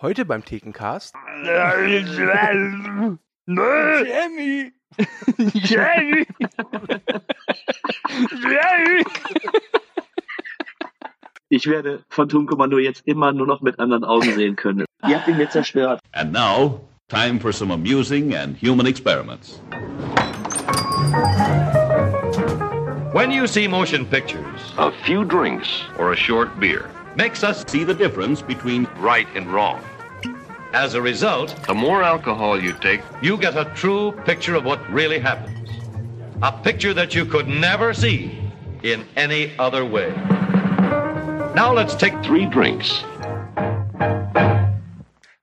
Heute beim Thekencast. Jamie! Jamie! Jamie! Ich werde Phantomkommando jetzt immer nur noch mit anderen Augen sehen können. Ihr habt ihn mir zerstört. And now, time for some amusing and human experiments. When you see motion pictures, A few drinks. or a short beer, makes us See the difference between right and wrong. As a result, The more alcohol you take, you get a true picture of what really happens. A picture that you could never see in any other way. Now let's take three drinks.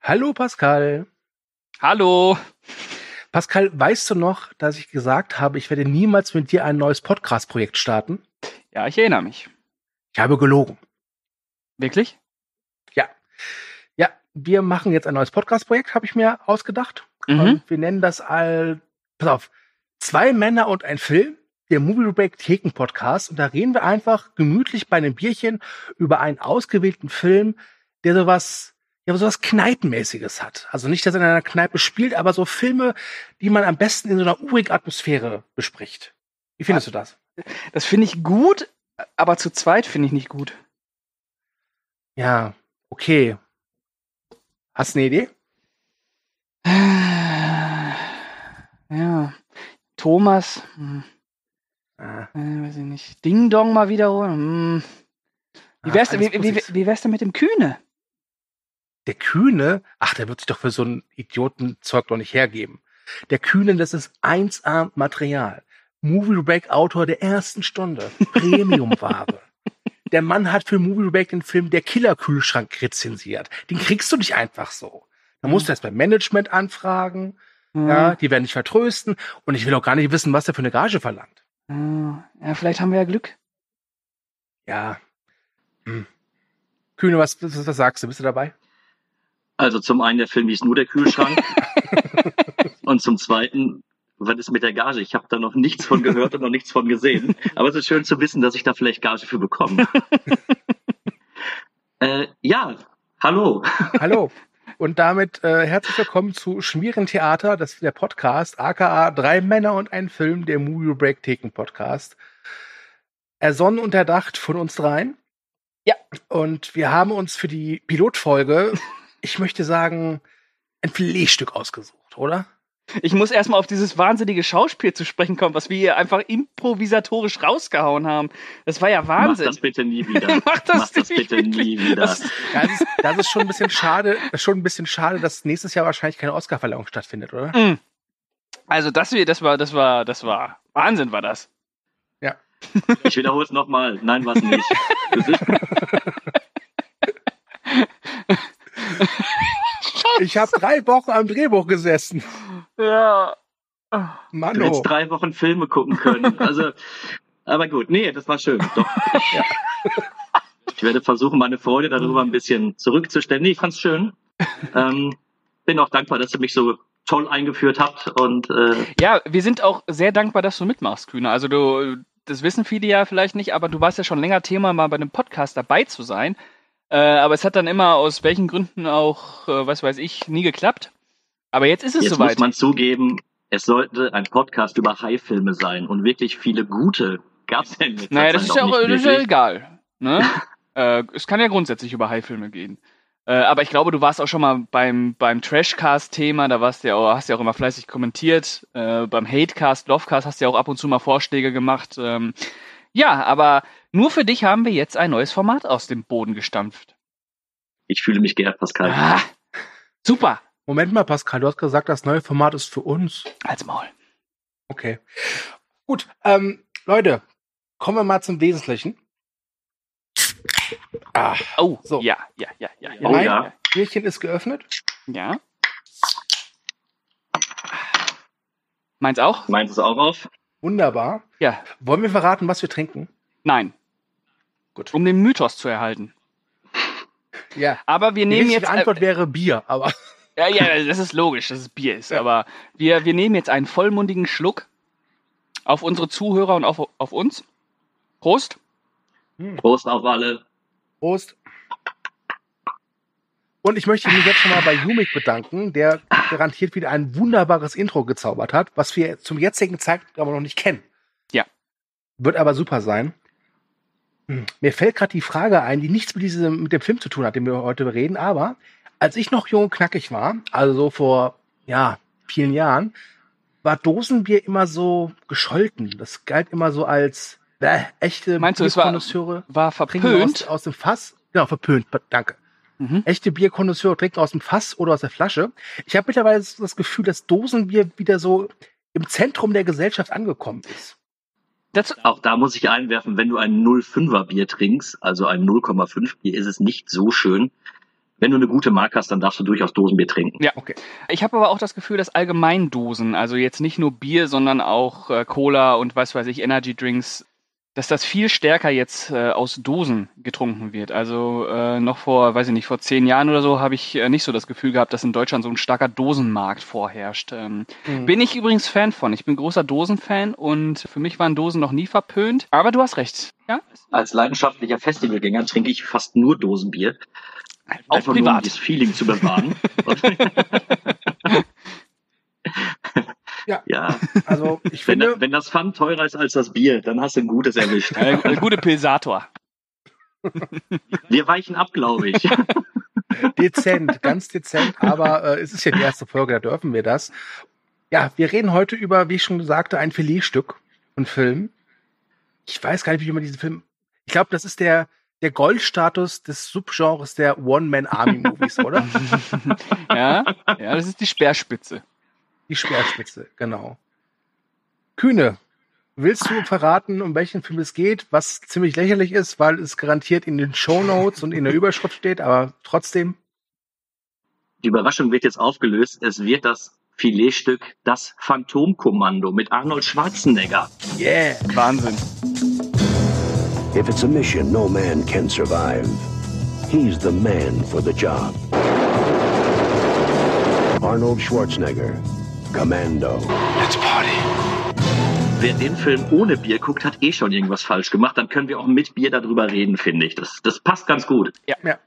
Hallo Pascal. Hallo! Pascal, weißt du noch, dass ich gesagt habe, ich werde niemals mit dir ein neues Podcast-Projekt starten? Ja, ich erinnere mich. Ich habe gelogen. Wirklich? Ja. Ja, wir machen jetzt ein neues Podcast-Projekt, habe ich mir ausgedacht. Mhm. Und wir nennen das all, pass auf, zwei Männer und ein Film, der Movie Break Theken Podcast. Und da reden wir einfach gemütlich bei einem Bierchen über einen ausgewählten Film, der sowas, ja, sowas Kneipenmäßiges hat. Also nicht, dass er in einer Kneipe spielt, aber so Filme, die man am besten in so einer urigen Atmosphäre bespricht. Wie findest du das? Das finde ich gut, aber zu zweit finde ich nicht gut. Ja, okay. Hast du eine Idee? Ja. Thomas. Hm, Ah, äh, weiß ich nicht. Ding Dong mal wiederholen. Hm. Wie Ah, wär's, alles wie, wie, wie wär's denn mit dem Kühne? Der Kühne, ach, der wird sich doch für so ein Idiotenzeug doch nicht hergeben. Der Kühne, das ist 1A Material. Movie Break Autor der ersten Stunde. Premiumware. Der Mann hat für Movie Break den Film Der Killer-Kühlschrank rezensiert. Den kriegst du nicht einfach so. Da musst du erst beim Management anfragen. Ja, die werden dich vertrösten. Und ich will auch gar nicht wissen, was der für eine Gage verlangt. Ja, ja, vielleicht haben wir ja Glück. Ja. Hm. Kühne, was, was, was sagst du? Bist du dabei? Also zum einen, der Film hieß nur der Kühlschrank. und zum zweiten, was ist mit der Gage? Ich habe da noch nichts von gehört und noch nichts von gesehen. Aber es ist schön zu wissen, dass ich da vielleicht Gage für bekomme. äh, ja, hallo. Hallo. Und damit äh, herzlich willkommen zu Schmieren Theater, das ist der Podcast, aka Drei Männer und ein Film, der Movie Break Theken Podcast. Ersonnen und erdacht von uns dreien. Ja. Und wir haben uns für die Pilotfolge, ich möchte sagen, ein Filetstück ausgesucht, oder? Ich muss erstmal auf dieses wahnsinnige Schauspiel zu sprechen kommen, was wir hier einfach improvisatorisch rausgehauen haben. Das war ja Mach Wahnsinn. das bitte nie wieder. Mach das Mach das nicht bitte nie wirklich. wieder. Das- Ja, das, ist, das ist schon ein bisschen schade, das ist schon ein bisschen schade, dass nächstes Jahr wahrscheinlich keine Oscarverleihung stattfindet, oder? Mm. Also das, wir- das war, das war, das war Wahnsinn, war das. Ich wiederhole es nochmal. Nein, was nicht. Ich habe drei Wochen am Drehbuch gesessen. Ja. du Mann, hättest oh. drei Wochen Filme gucken können. Also, aber gut, nee, das war schön. Doch. Ich werde versuchen, meine Freude darüber ein bisschen zurückzustellen. Nee, ich fand's schön. Ähm, bin auch dankbar, dass ihr mich so toll eingeführt habt und äh, ja, wir sind auch sehr dankbar, dass du mitmachst, Kühne. Also du, das wissen viele ja vielleicht nicht, aber du warst ja schon länger Thema, mal bei einem Podcast dabei zu sein. Äh, aber es hat dann immer aus welchen Gründen auch, äh, was weiß ich, nie geklappt. Aber jetzt ist es jetzt soweit. muss man zugeben, es sollte ein Podcast über Haifilme sein und wirklich viele gute gab's ja in letzter Naja, das ist ja auch nicht das ist egal. Ne? äh, es kann ja grundsätzlich über Haifilme gehen. Äh, aber ich glaube, du warst auch schon mal beim, beim Trashcast-Thema, da warst du ja auch, hast du ja auch immer fleißig kommentiert. Äh, beim Hatecast, Lovecast hast du ja auch ab und zu mal Vorschläge gemacht. Ähm, ja, aber nur für dich haben wir jetzt ein neues Format aus dem Boden gestampft. Ich fühle mich geehrt, Pascal. Ah, super. Moment mal, Pascal, du hast gesagt, das neue Format ist für uns. Als Maul. Okay. Gut, ähm, Leute, kommen wir mal zum Wesentlichen. Ah, Oh, So. ja, ja, ja, ja. ja, Oh Nein. ja. Bierchen ist geöffnet. ja. Meins auch? Meint es auch auf? Wunderbar. Ja. Wollen wir verraten, was wir trinken? Nein. Gut. Um den Mythos zu erhalten. Ja. Aber wir Die nehmen jetzt. äh, Antwort wäre Bier, aber Ja, ja, das ist logisch, dass es Bier ist. Ja. Aber wir, wir nehmen jetzt einen vollmundigen Schluck auf unsere Zuhörer und auf, auf uns. Prost. Prost auf alle. Prost. Und ich möchte mich jetzt schon mal bei Jumik bedanken, der garantiert wieder ein wunderbares Intro gezaubert hat, was wir zum jetzigen Zeitpunkt aber noch nicht kennen. Ja. Wird aber super sein. Hm, Mir fällt gerade die Frage ein, die nichts mit diesem, mit dem Film zu tun hat, den wir heute reden, aber als ich noch jung und knackig war, also so vor, ja, vielen Jahren, war Dosenbier immer so gescholten. Das galt immer so als äh, echte Meinst du, es war- War verpönt. aus, aus dem Fass. Genau, verpönt, danke. Mhm. Echte Bierkonnoisseure trinken aus dem Fass oder aus der Flasche. Ich habe mittlerweile das Gefühl, dass Dosenbier wieder so im Zentrum der Gesellschaft angekommen ist. Das, Auch da muss ich einwerfen, wenn du ein 0,5er Bier trinkst, also ein 0,5 Bier, ist es nicht so schön. Wenn du eine gute Marke hast, dann darfst du durchaus Dosenbier trinken. Ja. Okay. Ich habe aber auch das Gefühl, dass Allgemeindosen, also jetzt nicht nur Bier, sondern auch äh, Cola und was weiß ich, Energy Drinks, dass das viel stärker jetzt äh, aus Dosen getrunken wird. Also äh, noch vor, weiß ich nicht, vor zehn Jahren oder so habe ich äh, nicht so das Gefühl gehabt, dass in Deutschland so ein starker Dosenmarkt vorherrscht. Ähm, Mhm. Bin ich übrigens Fan von. Ich bin großer Dosenfan und für mich waren Dosen noch nie verpönt. Aber du hast recht. Ja, Als leidenschaftlicher Festivalgänger trinke ich fast nur Dosenbier. auch nur, um privat. das Feeling zu bewahren. Ja. ja, Also ich wenn, finde, wenn das Pfand teurer ist als das Bier, dann hast du ein gutes erwischt. Äh, äh, gute Pilsator. Wir weichen ab, glaube ich. dezent, ganz dezent, aber äh, es ist ja die erste Folge, da dürfen wir das. Ja, wir reden heute über, wie ich schon sagte, ein Filetstück von Film. Ich weiß gar nicht, wie man diesen Film. Ich glaube, das ist der der Goldstatus des Subgenres der One-Man-Army-Movies, oder? Ja, ja, das ist die Speerspitze. Die Speerspitze, genau. Kühne, willst du verraten, um welchen Film es geht, was ziemlich lächerlich ist, weil es garantiert in den Shownotes und in der Überschrift steht, aber trotzdem. Die Überraschung wird jetzt aufgelöst. Es wird das Filetstück Das Phantomkommando mit Arnold Schwarzenegger. Yeah. Wahnsinn. If it's a mission no man can survive, he's the man for the job. Arnold Schwarzenegger, Commando. Wer den Film ohne Bier guckt, hat eh schon irgendwas falsch gemacht. Dann können wir auch mit Bier darüber reden, finde ich. Das, das passt ganz gut. Ja.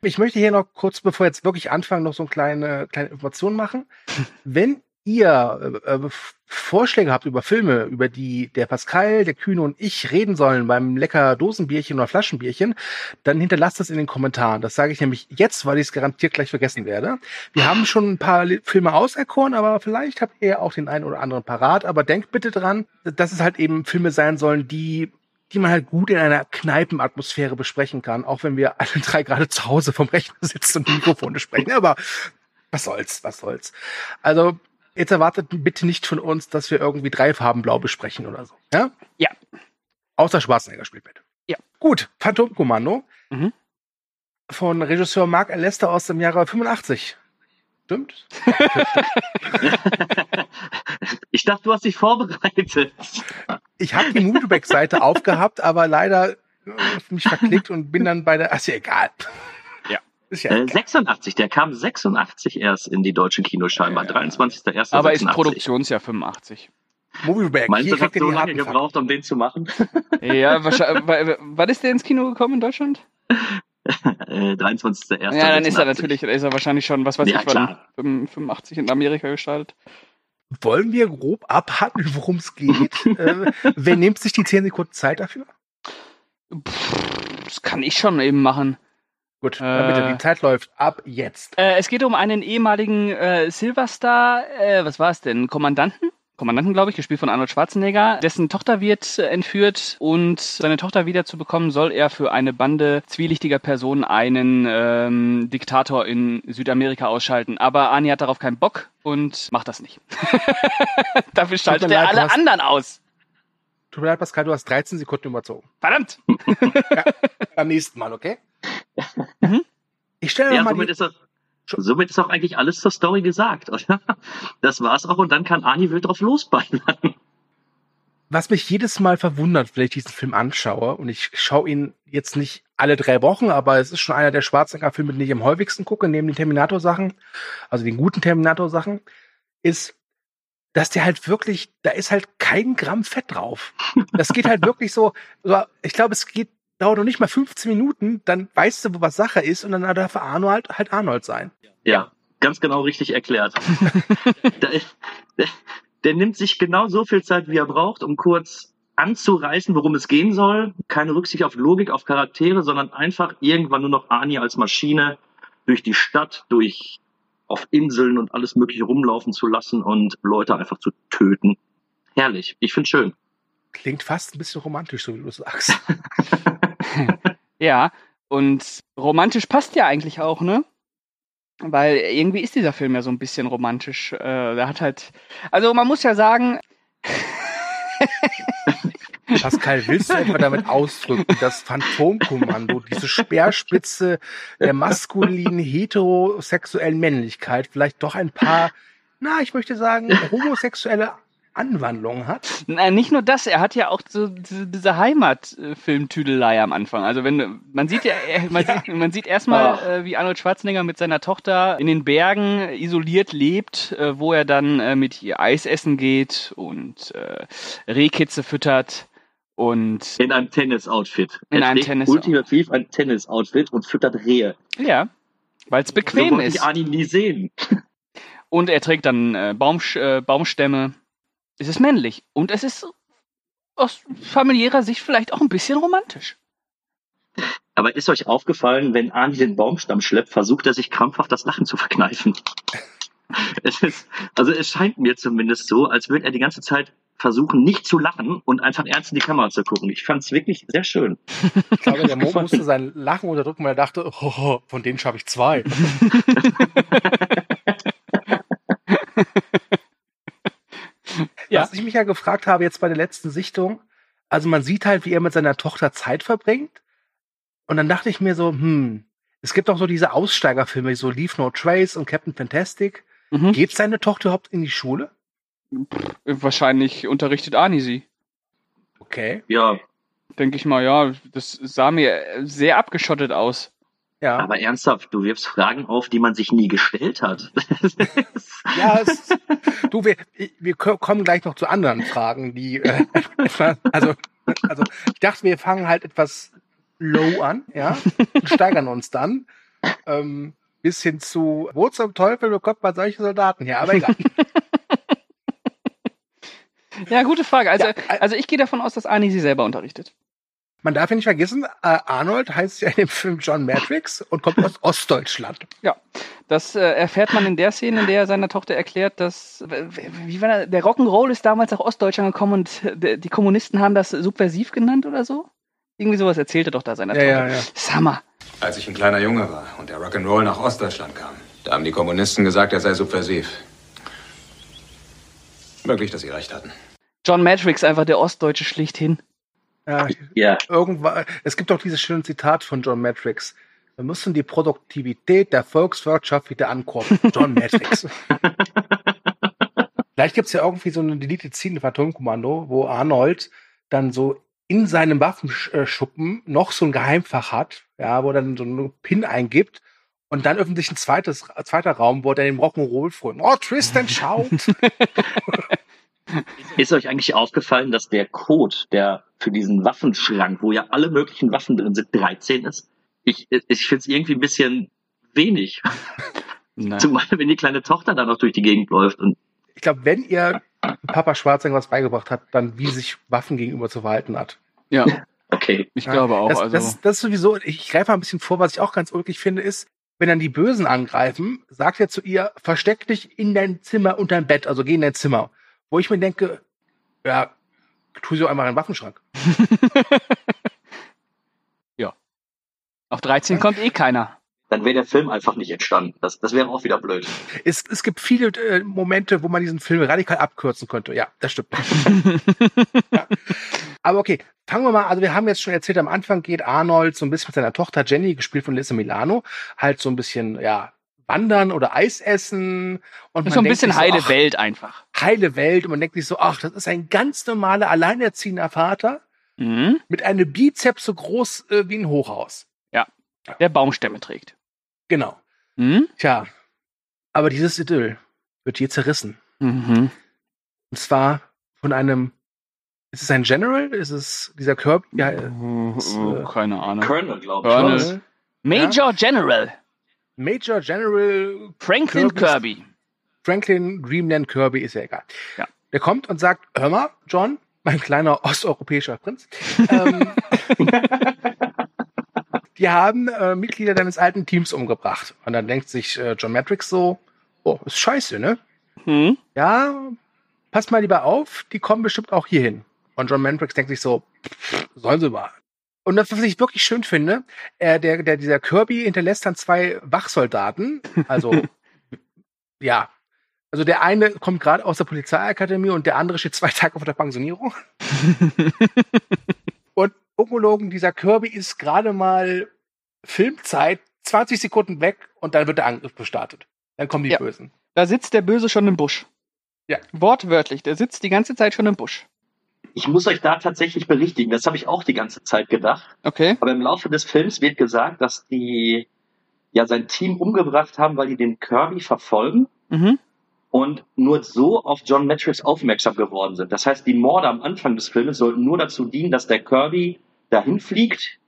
Ich möchte hier noch kurz, bevor wir jetzt wirklich anfangen, noch so eine kleine, kleine Information machen. Wenn ihr äh, äh, Vorschläge habt über Filme, über die der Pascal, der Kühne und ich reden sollen beim lecker Dosenbierchen oder Flaschenbierchen, dann hinterlasst das in den Kommentaren. Das sage ich nämlich jetzt, weil ich es garantiert gleich vergessen werde. Wir haben schon ein paar Filme auserkoren, aber vielleicht habt ihr auch den einen oder anderen parat. Aber denkt bitte dran, dass es halt eben Filme sein sollen, die die man halt gut in einer Kneipenatmosphäre besprechen kann, auch wenn wir alle drei gerade zu Hause vom Rechner sitzen und Mikrofone sprechen. Aber was soll's, was soll's. Also, jetzt erwartet bitte nicht von uns, dass wir irgendwie drei Farben blau besprechen oder so. Ja? Ja. Außer Schwarzenegger spielt mit. Ja. Gut, Phantomkommando. Mhm. Von Regisseur Mark Alester aus dem Jahre 85. Stimmt? Ich dachte, du hast dich vorbereitet. Ich habe die Movieback-Seite aufgehabt, aber leider äh, mich verklickt und bin dann bei der. Ach, ist ja egal. Ja. Ist ja Äh, egal. 86, der kam 86 erst in die deutschen Kinos scheinbar. 23.01. Aber ist 86. Produktionsjahr 85. Movieback. Meinst du, das hat so die lange gebraucht, um den zu machen? Ja, wahrscheinlich. wa- Wann ist der ins Kino gekommen in Deutschland? äh, 23.01. Ja, dann ist er natürlich, dann ist er wahrscheinlich schon, was weiß Ja, ich, wann, klar. 85 in Amerika gestartet. Wollen wir grob abhandeln, worum es geht? äh, wer nimmt sich die 10 Sekunden Zeit dafür? Pff, das kann ich schon eben machen. Gut, dann bitte, Äh. die Zeit läuft ab jetzt. Äh, es geht um einen ehemaligen äh, Silverstar, äh, was war es denn? Kommandanten? Kommandanten, glaube ich, gespielt von Arnold Schwarzenegger. Dessen Tochter wird äh, entführt und seine Tochter wiederzubekommen, soll er für eine Bande zwielichtiger Personen einen ähm, Diktator in Südamerika ausschalten. Aber Ani hat darauf keinen Bock und macht das nicht. Dafür schaltet er leid, alle anderen aus. Tut mir leid, Pascal, du hast 13 Sekunden überzogen. Verdammt! Beim nächsten Mal, okay? Mhm. Ich stelle Ja, mal somit die, ist, auch, somit ist auch eigentlich alles zur Story gesagt, oder? Das war's auch und dann kann Ani wild drauf losballern. was mich jedes Mal verwundert, wenn ich diesen Film anschaue, und ich schaue ihn jetzt nicht alle drei Wochen, aber es ist schon einer der Schwarzenegger-Filme, den ich am häufigsten gucke, neben den Terminator-Sachen, also den guten Terminator-Sachen, ist, dass der halt wirklich, da ist halt kein Gramm Fett drauf. Das geht halt wirklich so, ich glaube, es geht dauert noch nicht mal 15 Minuten, dann weißt du, wo was Sache ist und dann darf Arnold halt Arnold sein. Ja, ganz genau richtig erklärt. der, der, der nimmt sich genau so viel Zeit, wie er braucht, um kurz anzureißen, worum es gehen soll. Keine Rücksicht auf Logik, auf Charaktere, sondern einfach irgendwann nur noch Ani als Maschine durch die Stadt, durch auf Inseln und alles mögliche rumlaufen zu lassen und Leute einfach zu töten. Herrlich. Ich find's schön. Klingt fast ein bisschen romantisch, so wie du sagst. Ja, und romantisch passt ja eigentlich auch, ne? Weil irgendwie ist dieser Film ja so ein bisschen romantisch. Äh, der hat halt. Also man muss ja sagen. Pascal, willst du etwa damit ausdrücken, dass Phantomkommando, diese Speerspitze der maskulinen heterosexuellen Männlichkeit vielleicht doch ein paar, na, ich möchte sagen, homosexuelle Anwandlungen hat? Na, nicht nur das, er hat ja auch so diese, Heimatfilmtüdelei am Anfang. Also wenn man sieht ja, man, Ja. Sieht, man sieht erstmal, äh, wie Arnold Schwarzenegger mit seiner Tochter in den Bergen isoliert lebt, äh, wo er dann äh, mit ihr Eis essen geht und äh, Rehkitze füttert und In einem Tennis-Outfit. In Er einem Tennis- Ultimativ ein Tennis-Outfit und füttert Rehe. ja, weil es So bequem wollte ist. ich Ani nie sehen. Und er trägt dann äh, Baumsch äh, Baumstämme. Es ist männlich und es ist aus familiärer Sicht vielleicht auch ein bisschen romantisch. Aber ist euch aufgefallen, wenn Ani den Baumstamm schleppt, versucht er sich krampfhaft das Lachen zu verkneifen? Es ist, also es scheint mir zumindest so, als würde er die ganze Zeit versuchen, nicht zu lachen und einfach ernst in die Kamera zu gucken. Ich fand es wirklich sehr schön. Ich glaube, der Mo musste sein Lachen unterdrücken, weil er dachte, oh, von denen schaffe ich zwei. Ja. Was ich mich ja gefragt habe jetzt bei der letzten Sichtung, also man sieht halt, wie er mit seiner Tochter Zeit verbringt. Und dann dachte ich mir so, hm, es gibt auch so diese Aussteigerfilme, so Leave No Trace und Captain Fantastic. Mhm. Geht seine Tochter überhaupt in die Schule? Wahrscheinlich unterrichtet Ani sie. Okay. Ja, Denke ich mal, ja, das sah mir sehr abgeschottet aus. Ja. aber ernsthaft, du wirfst Fragen auf, die man sich nie gestellt hat. Ja, es, du, wir, wir ko- kommen gleich noch zu anderen Fragen, die, äh, also, also, ich dachte, wir fangen halt etwas low an, ja, und steigern uns dann, ähm, bis hin zu, wo zum Teufel bekommt man solche Soldaten her, aber egal. Ja, gute Frage. Also, Ja, äh- also ich gehe davon aus, dass Ani sie selber unterrichtet. Man darf ja nicht vergessen, äh, Arnold heißt ja in dem Film John Matrix und kommt aus Ostdeutschland. Ja, das äh, erfährt man in der Szene, in der er seiner Tochter erklärt, dass, wie war das, der Rock'n'Roll ist damals nach Ostdeutschland gekommen und d- die Kommunisten haben das subversiv genannt oder so? Irgendwie sowas erzählt er doch da seiner Ja, Tochter. ja, ja. Hammer. Als ich ein kleiner Junge war und der Rock'n'Roll nach Ostdeutschland kam, da haben die Kommunisten gesagt, er sei subversiv. Möglich, dass sie recht hatten. John Matrix, einfach der Ostdeutsche schlichthin. Ja, ja, irgendwann, es gibt auch dieses schöne Zitat von John Matrix. Wir müssen die Produktivität der Volkswirtschaft wieder ankurbeln. John Matrix. Vielleicht gibt's ja irgendwie so eine Deleted Scene in Atomkommando, wo Arnold dann so in seinem Waffenschuppen noch so ein Geheimfach hat, ja, wo er dann so einen Pin eingibt und dann öffnet sich ein zweites, zweiter Raum, wo er den Rock'n'Roll freut. Oh, Tristan schaut. Ist euch eigentlich aufgefallen, dass der Code, der für diesen Waffenschrank, wo ja alle möglichen Waffen drin sind, 13 ist? Ich, ich finde es irgendwie ein bisschen wenig. Na. Zumal, wenn die kleine Tochter da noch durch die Gegend läuft. Und ich glaube, wenn ihr Papa Schwarzenegger was beigebracht hat, dann wie sich Waffen gegenüber zu verhalten hat. Ja, okay, ich glaube auch. Das, also. das, das ist sowieso, ich greife mal ein bisschen vor, was ich auch ganz ulkig finde, ist, wenn dann die Bösen angreifen, sagt er zu ihr, versteck dich in dein Zimmer unter dein Bett, also geh in dein Zimmer. Wo ich mir denke, ja, tu sie auch einmal in den Waffenschrank. Auf 13 kommt eh keiner. Dann wäre der Film einfach nicht entstanden. Das, das wäre auch wieder blöd. Es, es gibt viele äh, Momente, wo man diesen Film radikal abkürzen könnte. Ja, das stimmt. ja. Aber okay, fangen wir mal, also wir haben jetzt schon erzählt, am Anfang geht Arnold so ein bisschen mit seiner Tochter Jenny, gespielt von Lisa Milano, halt so ein bisschen, ja, wandern oder Eis essen. Und so ein bisschen sich heile ach, Welt einfach. heile Welt und man denkt sich so, ach, das ist ein ganz normaler, alleinerziehender Vater Mhm. mit einem Bizeps so groß äh, wie ein Hochhaus. Der Baumstämme trägt. Genau. Mhm. Tja, aber dieses Idyll wird hier zerrissen. Mhm. Und zwar von einem ist es ein General? Ist es dieser Kirby? Ja, äh, ist, Oh, äh, keine Ahnung. Colonel, glaube ich. Colonel. Major General Major General Franklin Kirby's- Kirby. Franklin Dreamland Kirby, ist ja egal. Ja. Der kommt und sagt, hör mal, John, mein kleiner osteuropäischer Prinz, ähm, die haben äh, Mitglieder deines alten Teams umgebracht. Und dann denkt sich äh, John Matrix so, oh, ist scheiße, ne? Hm? Ja, pass mal lieber auf, die kommen bestimmt auch hier hin. Und John Matrix denkt sich so, pff, sollen sie mal. Und das, was ich wirklich schön finde, äh, der, der, dieser Kirby hinterlässt dann zwei Wachsoldaten. Also, ja. Also der eine kommt gerade aus der Polizeiakademie und der andere steht zwei Tage vor der Pensionierung. ungelogen, dieser Kirby ist gerade mal Filmzeit, 20 Sekunden weg und dann wird der Angriff gestartet. Dann kommen die Ja. Bösen. Da sitzt der Böse schon im Busch. Ja. Wortwörtlich, der sitzt die ganze Zeit schon im Busch. Ich muss euch da tatsächlich berichtigen. Das habe ich auch die ganze Zeit gedacht. Okay. Aber im Laufe des Films wird gesagt, dass die ja sein Team umgebracht haben, weil die den Kirby verfolgen Mhm. Und nur so auf John Matrix aufmerksam geworden sind. Das heißt, die Morde am Anfang des Filmes sollten nur dazu dienen, dass der Kirby dahin fliegt,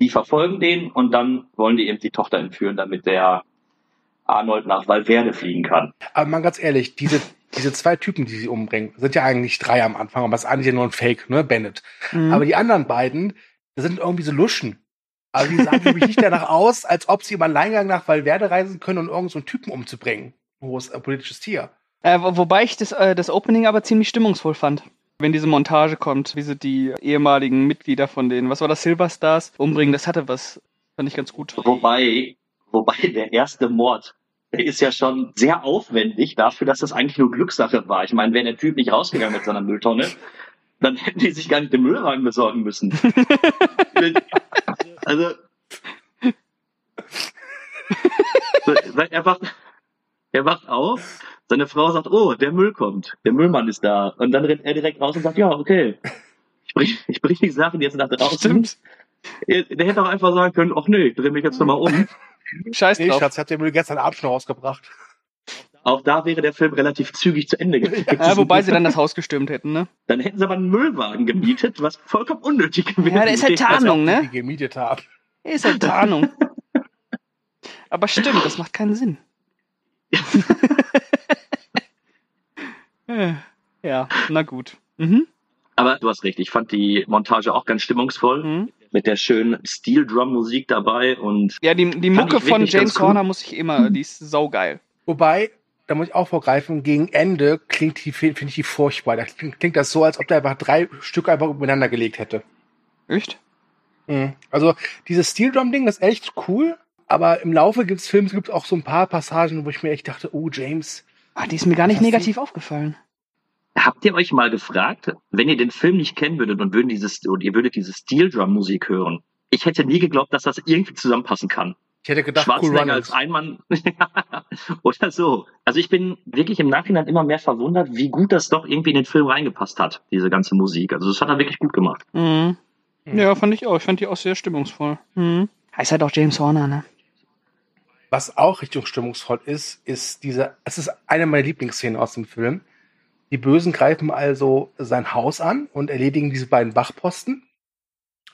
die verfolgen den und dann wollen die eben die Tochter entführen, damit der Arnold nach Valverde fliegen kann. Aber mal ganz ehrlich, diese, diese zwei Typen, die sie umbringen, sind ja eigentlich drei am Anfang, aber es ist eigentlich ja nur ein Fake, ne, Bennett. Mhm. Aber die anderen beiden, das sind irgendwie so Luschen. Also die sahen für mich nicht danach aus, als ob sie im Alleingang nach Valverde reisen können und irgend so einen Typen umzubringen. Hohes äh, politisches Tier. Äh, wo- wobei ich das, äh, das Opening aber ziemlich stimmungsvoll fand. Wenn diese Montage kommt, wie sie die ehemaligen Mitglieder von den, was war das, Silver Stars umbringen, das hatte was, fand ich ganz gut. Wobei, wobei der erste Mord, der ist ja schon sehr aufwendig dafür, dass das eigentlich nur Glückssache war. Ich meine, wäre der Typ nicht rausgegangen mit seiner Mülltonne, dann hätten die sich gar nicht den Müllwagen besorgen müssen. also, so, weil er wacht, auf, seine Frau sagt, oh, der Müll kommt, der Müllmann ist da. Und dann rennt er direkt raus und sagt, ja, okay, ich bring, ich bring die Sachen jetzt nach draußen. Stimmt. Er- Der hätte auch einfach sagen können, ach nee, ich dreh mich jetzt nochmal um. Scheiß Nee, drauf. Schatz, ich hab den Müll gestern Abend schon rausgebracht. Auch da wäre der Film relativ zügig zu Ende gewesen. Ja, wobei sie dann das Haus gestürmt hätten, ne? Dann hätten sie aber einen Müllwagen gemietet, was vollkommen unnötig gewesen Ja, der ist halt wäre. Tarnung, Die ne? gemietet haben. Ist halt Tarnung. Aber stimmt, das macht keinen Sinn. Ja, na gut. Mhm. Aber du hast recht, ich fand die Montage auch ganz stimmungsvoll. Mhm. Mit der schönen Steel Drum Musik dabei und Ja, die, die Mucke von James cool. Horner muss ich immer, die ist saugeil. Wobei, da muss ich auch vorgreifen, gegen Ende klingt die, finde ich die furchtbar. Da klingt, klingt das so, als ob der einfach drei Stück einfach übereinander gelegt hätte. Echt? Mhm. Also dieses Steel Drum Ding ist echt cool, aber im Laufe des Films gibt es auch so ein paar Passagen, wo ich mir echt dachte, oh James, Ah, die ist mir gar nicht negativ aufgefallen. habt ihr euch mal gefragt, wenn ihr den Film nicht kennen würdet und würden dieses, und ihr würdet diese Steel Drum Musik hören, ich hätte nie geglaubt, dass das irgendwie zusammenpassen kann. ich hätte gedacht, cool Schwarzenegger als Runnings. Einmann oder so. Also ich bin wirklich im Nachhinein immer mehr verwundert, wie gut das doch irgendwie in den Film reingepasst hat, diese ganze Musik. Also das hat er wirklich gut gemacht. Mhm. Ja, fand ich auch. Ich fand die auch sehr stimmungsvoll. Mhm. Heißt halt auch James Horner, ne? Was auch richtig stimmungsvoll ist, ist diese, es ist eine meiner Lieblingsszenen aus dem Film. Die Bösen greifen also sein Haus an und erledigen diese beiden Wachposten.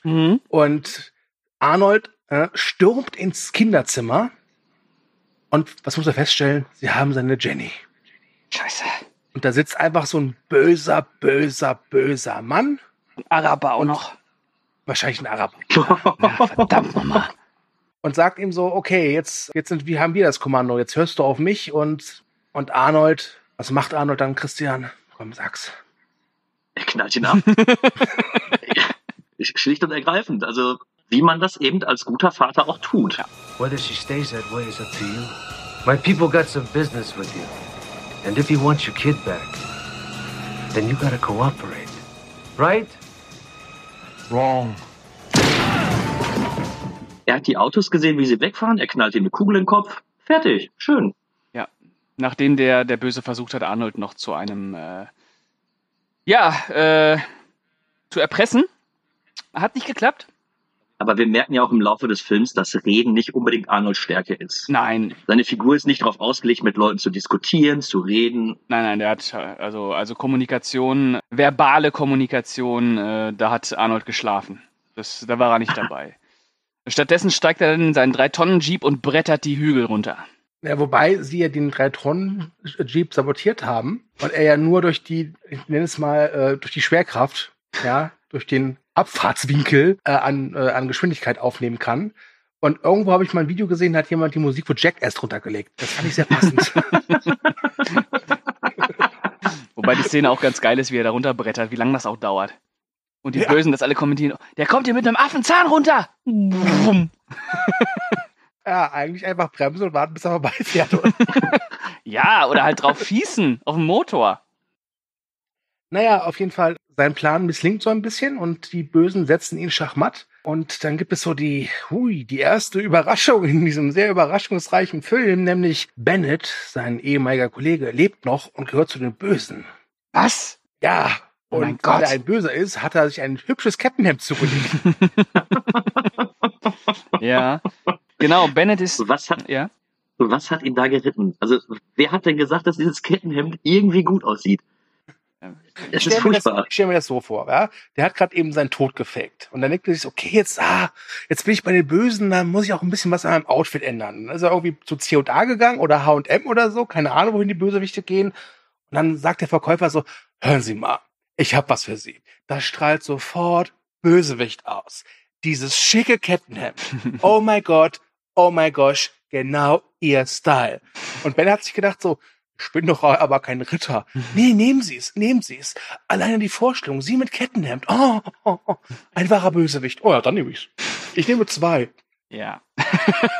Mhm. Und Arnold äh, stürmt ins Kinderzimmer. Und was muss er feststellen? Sie haben seine Jenny. Scheiße. Und da sitzt einfach so ein böser, böser, böser Mann. Araber auch noch. Wahrscheinlich ein Araber. Ja, verdammt nochmal. Und sagt ihm so, okay, jetzt, jetzt sind, wie haben wir das Kommando? Jetzt hörst du auf mich und, und Arnold, was macht Arnold dann, Christian? Komm, sag's. Er knallt ihn ab. Schlicht und ergreifend. Also wie man das eben als guter Vater auch tut. Whether she stays that way is up to you. My people got some business with you. And if you want your kid back, then you gotta cooperate. Right? Wrong. Er hat die Autos gesehen, wie sie wegfahren. Er knallt ihm eine Kugel in den Kopf. Fertig. Schön. Nachdem der, der Böse versucht hat, Arnold noch zu einem, äh, ja, äh, zu erpressen. Hat nicht geklappt. Aber wir merken ja auch im Laufe des Films, dass Reden nicht unbedingt Arnolds Stärke ist. Nein, Seine Figur ist nicht darauf ausgelegt, mit Leuten zu diskutieren, zu reden. nein, nein, der hat also also Kommunikation, verbale Kommunikation, äh, da hat Arnold geschlafen. Das, da war er nicht dabei. Stattdessen steigt er dann in seinen drei Tonnen Jeep und brettert die Hügel runter. Ja, wobei sie ja den 3-Tonnen-Jeep sabotiert haben, weil er ja nur durch die, ich nenne es mal, äh, durch die Schwerkraft, ja, durch den Abfahrtswinkel äh, an, äh, an Geschwindigkeit aufnehmen kann. Und irgendwo habe ich mal ein Video gesehen, hat jemand die Musik für Jackass runtergelegt. Das fand ich sehr passend. Wobei die Szene auch ganz geil ist, wie er da runterbrettert, wie lange das auch dauert. Und die Ja. Bösen das alle kommentieren, der kommt hier mit einem Affenzahn runter. Ja, eigentlich einfach bremsen und warten, bis er vorbeifährt. Ja, oder halt drauf schießen auf dem Motor. Naja, auf jeden Fall, sein Plan misslingt so ein bisschen und die Bösen setzen ihn schachmatt. Und dann gibt es so die, hui, die erste Überraschung in diesem sehr überraschungsreichen Film, nämlich Bennett, sein ehemaliger Kollege, lebt noch und gehört zu den Bösen. Was? Ja, Oh mein und weil Gott. er ein Böser ist, hat er sich ein hübsches Kettenhemd zugelegt. Ja. Genau, Bennett ist. Was hat, Ja. was hat ihn da geritten? Also, wer hat denn gesagt, dass dieses Kettenhemd irgendwie gut aussieht? Es ist furchtbar. ich stell mir das so vor, ja. Der hat gerade eben seinen Tod gefaked. Und dann denkt er sich, okay, jetzt, ah, jetzt bin ich bei den Bösen, dann muss ich auch ein bisschen was an meinem Outfit ändern. Dann ist er irgendwie zu C&A gegangen oder H&M oder so, keine Ahnung, wohin die Bösewichte gehen. Und dann sagt der Verkäufer so, hören Sie mal, ich hab was für Sie. Das strahlt sofort Bösewicht aus. Dieses schicke Kettenhemd. Oh mein Gott, oh mein gosh, genau Ihr Style. Und Ben hat sich gedacht so, ich bin doch aber kein Ritter. Nee, nehmen Sie es, nehmen Sie es. Alleine die Vorstellung, Sie mit Kettenhemd. Oh, oh, oh. ein wahrer Bösewicht. Oh ja, dann nehme ich's. Ich nehme zwei. Ja.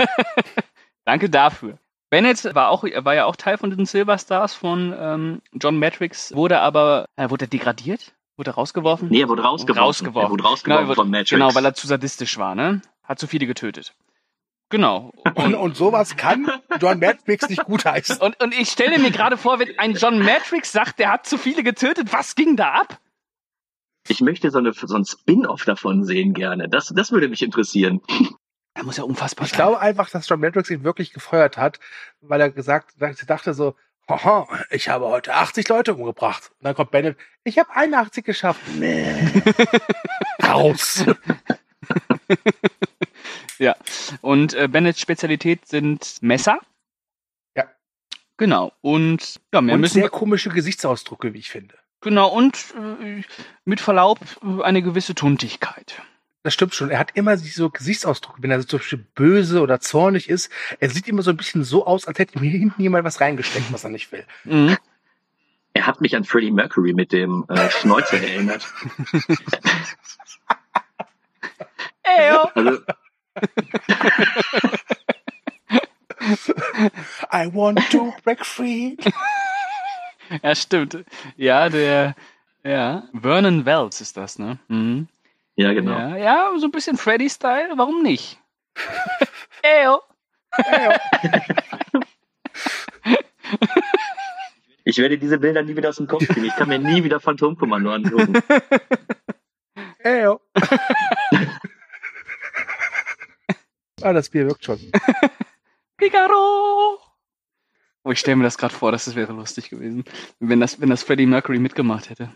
Danke dafür. Bennett war auch, war ja auch Teil von den Silver Stars von ähm, John Matrix, wurde aber, äh, wurde er degradiert? Wurde er rausgeworfen? Nee, er wurde rausgeworfen. Rausgeworfen. Er wurde rausgeworfen genau, von Matrix. Genau, weil er zu sadistisch war, ne? Hat zu viele getötet. Genau. Und, und sowas kann John Matrix nicht gutheißen. Und, und ich stelle mir gerade vor, wenn ein John Matrix sagt, der hat zu viele getötet, was ging da ab? Ich möchte so, eine, so ein Spin-off davon sehen gerne. Das, das würde mich interessieren. Er muss ja unfassbar Ich glaube einfach, dass John Matrix ihn wirklich gefeuert hat, weil er gesagt, dachte so, Haha, ich habe heute 80 Leute umgebracht. Und dann kommt Bennett, ich habe 81 geschafft. Nee. Raus. Ja. Und äh, Bennets Spezialität sind Messer. Ja. Genau. Und ja, mehr Und müssen sehr komische Gesichtsausdrücke, wie ich finde. Genau, und äh, mit Verlaub äh, eine gewisse Tuntigkeit. Das stimmt schon. Er hat immer so Gesichtsausdrücke, wenn er so zum Beispiel böse oder zornig ist. Er sieht immer so ein bisschen so aus, als hätte ihm hier hinten jemand was reingesteckt, was er nicht will. Mhm. Er hat mich an Freddie Mercury mit dem äh, Schnäuzer erinnert. Also, I want to break free. Ja, stimmt. Ja, der, ja, Vernon Wells ist das, ne? Mhm. Ja, genau. Ja, ja, so ein bisschen Freddy-Style, warum nicht? Eyo. Ich werde diese Bilder nie wieder aus dem Kopf kriegen. Ich kann mir nie wieder Phantomkommando angucken. Eyo. ah, das Bier wirkt schon. Figaro! Oh, ich stelle mir das gerade vor, dass das wäre lustig gewesen, wenn das, wenn das Freddie Mercury mitgemacht hätte.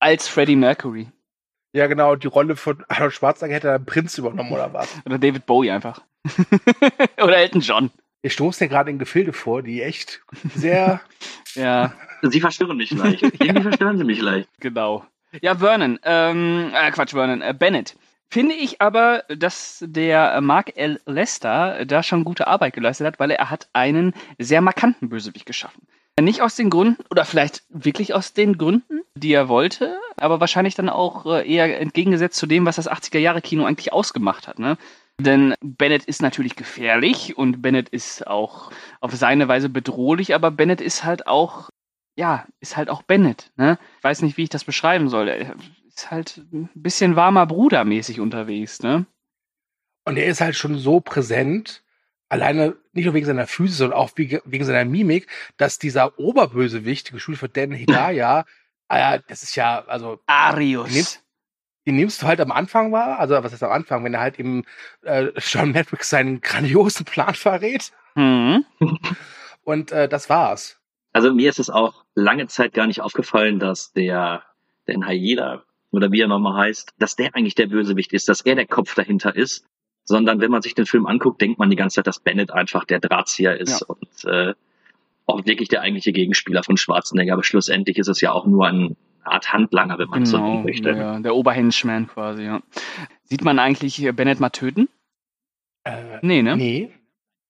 Als Freddie Mercury. Ja, genau. Die Rolle von Arnold Schwarzenegger hätte er Prinz übernommen oder was? Oder David Bowie einfach. Oder Elton John. Wir stoßen ja gerade in Gefilde vor, die echt sehr. Ja, Sie verstören mich leicht. Irgendwie verstören Sie mich leicht. genau. Ja, Vernon, ähm, äh, Quatsch, Vernon, äh, Bennett. Finde ich aber, dass der Mark L. Lester da schon gute Arbeit geleistet hat, weil er hat einen sehr markanten Bösewicht geschaffen. Nicht aus den Gründen, oder vielleicht wirklich aus den Gründen, die er wollte, aber wahrscheinlich dann auch äh, eher entgegengesetzt zu dem, was das 80er-Jahre-Kino eigentlich ausgemacht hat. Ne? Denn Bennett ist natürlich gefährlich und Bennett ist auch auf seine Weise bedrohlich, aber Bennett ist halt auch, ja, ist halt auch Bennett. Ne? Ich weiß nicht, wie ich das beschreiben soll. Er ist halt ein bisschen warmer Bruder mäßig unterwegs. Ne? Und er ist halt schon so präsent, alleine nicht nur wegen seiner Physis, sondern auch wegen seiner Mimik, dass dieser Oberbösewicht, geschult von Dan Hidaya, äh, das ist ja, also Arius. Nehmt- die nimmst du halt am Anfang wahr, also was ist am Anfang, wenn er halt eben äh, John Matrix seinen grandiosen Plan verrät. Mhm. Und äh, das war's. Also mir ist es auch lange Zeit gar nicht aufgefallen, dass der, der Hayeda, oder wie er nochmal heißt, dass der eigentlich der Bösewicht ist, dass er der Kopf dahinter ist. Sondern wenn man sich den Film anguckt, denkt man die ganze Zeit, dass Bennett einfach der Drahtzieher ist Ja. und äh, auch wirklich der eigentliche Gegenspieler von Schwarzenegger. Aber schlussendlich ist es ja auch nur eine Art Handlanger, wenn man es so Genau, nennen möchte. ja, der Oberhenchman quasi, ja. Sieht man eigentlich Bennett mal töten? Äh, Nee, ne? Nee.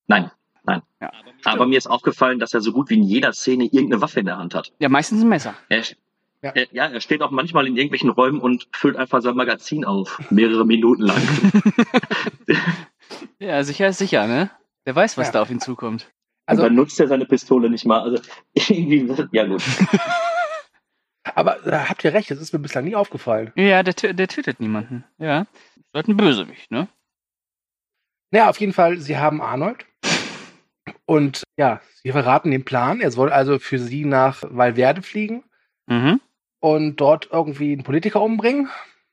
Nein, nein. Ja. Aber mir ist aufgefallen, dass er so gut wie in jeder Szene irgendeine Waffe in der Hand hat. Ja, meistens ein Messer. Er, Ja. Er, ja, er steht auch manchmal in irgendwelchen Räumen und füllt einfach sein Magazin auf, mehrere Minuten lang. Ja, sicher ist sicher, ne? Der weiß, was Ja. da auf ihn zukommt. Also dann nutzt er seine Pistole nicht mal. Also irgendwie, ja gut. aber da habt ihr recht, das ist mir bislang nie aufgefallen. Ja, der, der tötet niemanden. Ja. Ist halt ein Bösewicht, ne? Naja, auf jeden Fall, sie haben Arnold. Und ja, sie verraten den Plan. Er soll also für sie nach Valverde fliegen Mhm. Und dort irgendwie einen Politiker umbringen.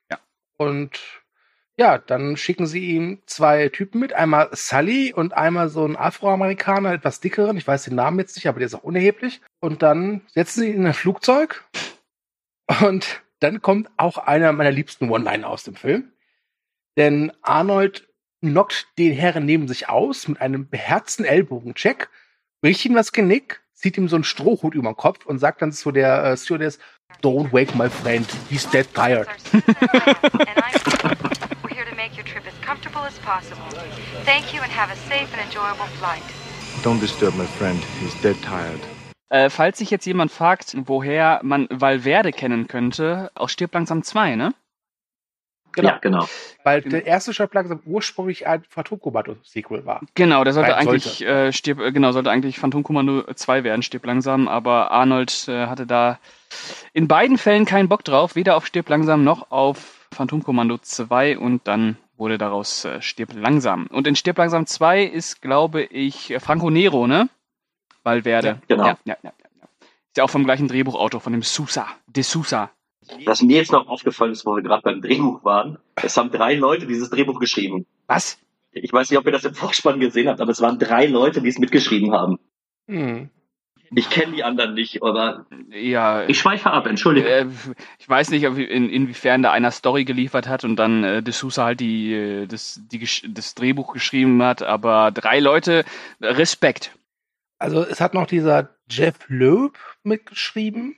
Ja. Und ja, dann schicken sie ihm zwei Typen mit. Einmal Sully und einmal so ein Afroamerikaner, etwas dickeren. Ich weiß den Namen jetzt nicht, aber der ist auch unerheblich. Und dann setzen sie ihn in ein Flugzeug. Und dann kommt auch einer meiner liebsten One-Liner aus dem Film. Denn Arnold knockt den Herren neben sich aus mit einem beherzten Ellbogencheck, bricht ihm das Genick, zieht ihm so einen Strohhut über den Kopf und sagt dann zu der äh, Stewardess, Don't wake my friend, he's dead tired. and I'm we're here to make your trip as comfortable as possible. Thank you and have a safe and enjoyable flight. Don't disturb my friend. He's dead tired. Äh, falls sich jetzt jemand fragt, woher man Valverde kennen könnte, aus Stirb langsam 2, ne? Genau. Ja, genau. Weil der erste Stirb langsam ursprünglich ein Phantom-Kommando-Sequel war. Genau, der sollte Sein eigentlich Äh, Stirb, äh, genau, sollte eigentlich Phantom Kommando 2 werden, Stirb langsam, aber Arnold äh, hatte da in beiden Fällen keinen Bock drauf, weder auf Stirb langsam noch auf Phantom Kommando 2 und dann wurde daraus äh, Stirb langsam. Und in Stirb langsam 2 ist, glaube ich, Franco Nero, ne? Valverde. Ja, genau. Ja, ja, ja, ja, ja. Ist ja auch vom gleichen Drehbuchautor, von dem Sousa, de Sousa. Was mir jetzt noch aufgefallen ist, wo wir gerade beim Drehbuch waren, es haben drei Leute dieses Drehbuch geschrieben. Was? Ich weiß nicht, ob ihr das im Vorspann gesehen habt, aber es waren drei Leute, die es mitgeschrieben haben. Hm. Ich kenne die anderen nicht, aber Ja, ich schweife ab, entschuldige. Äh, ich weiß nicht, ob, in, inwiefern da einer Story geliefert hat und dann äh, De Sousa halt die, äh, das, die, das Drehbuch geschrieben hat, aber drei Leute, Respekt. Also es hat noch dieser Jeff Loeb mitgeschrieben.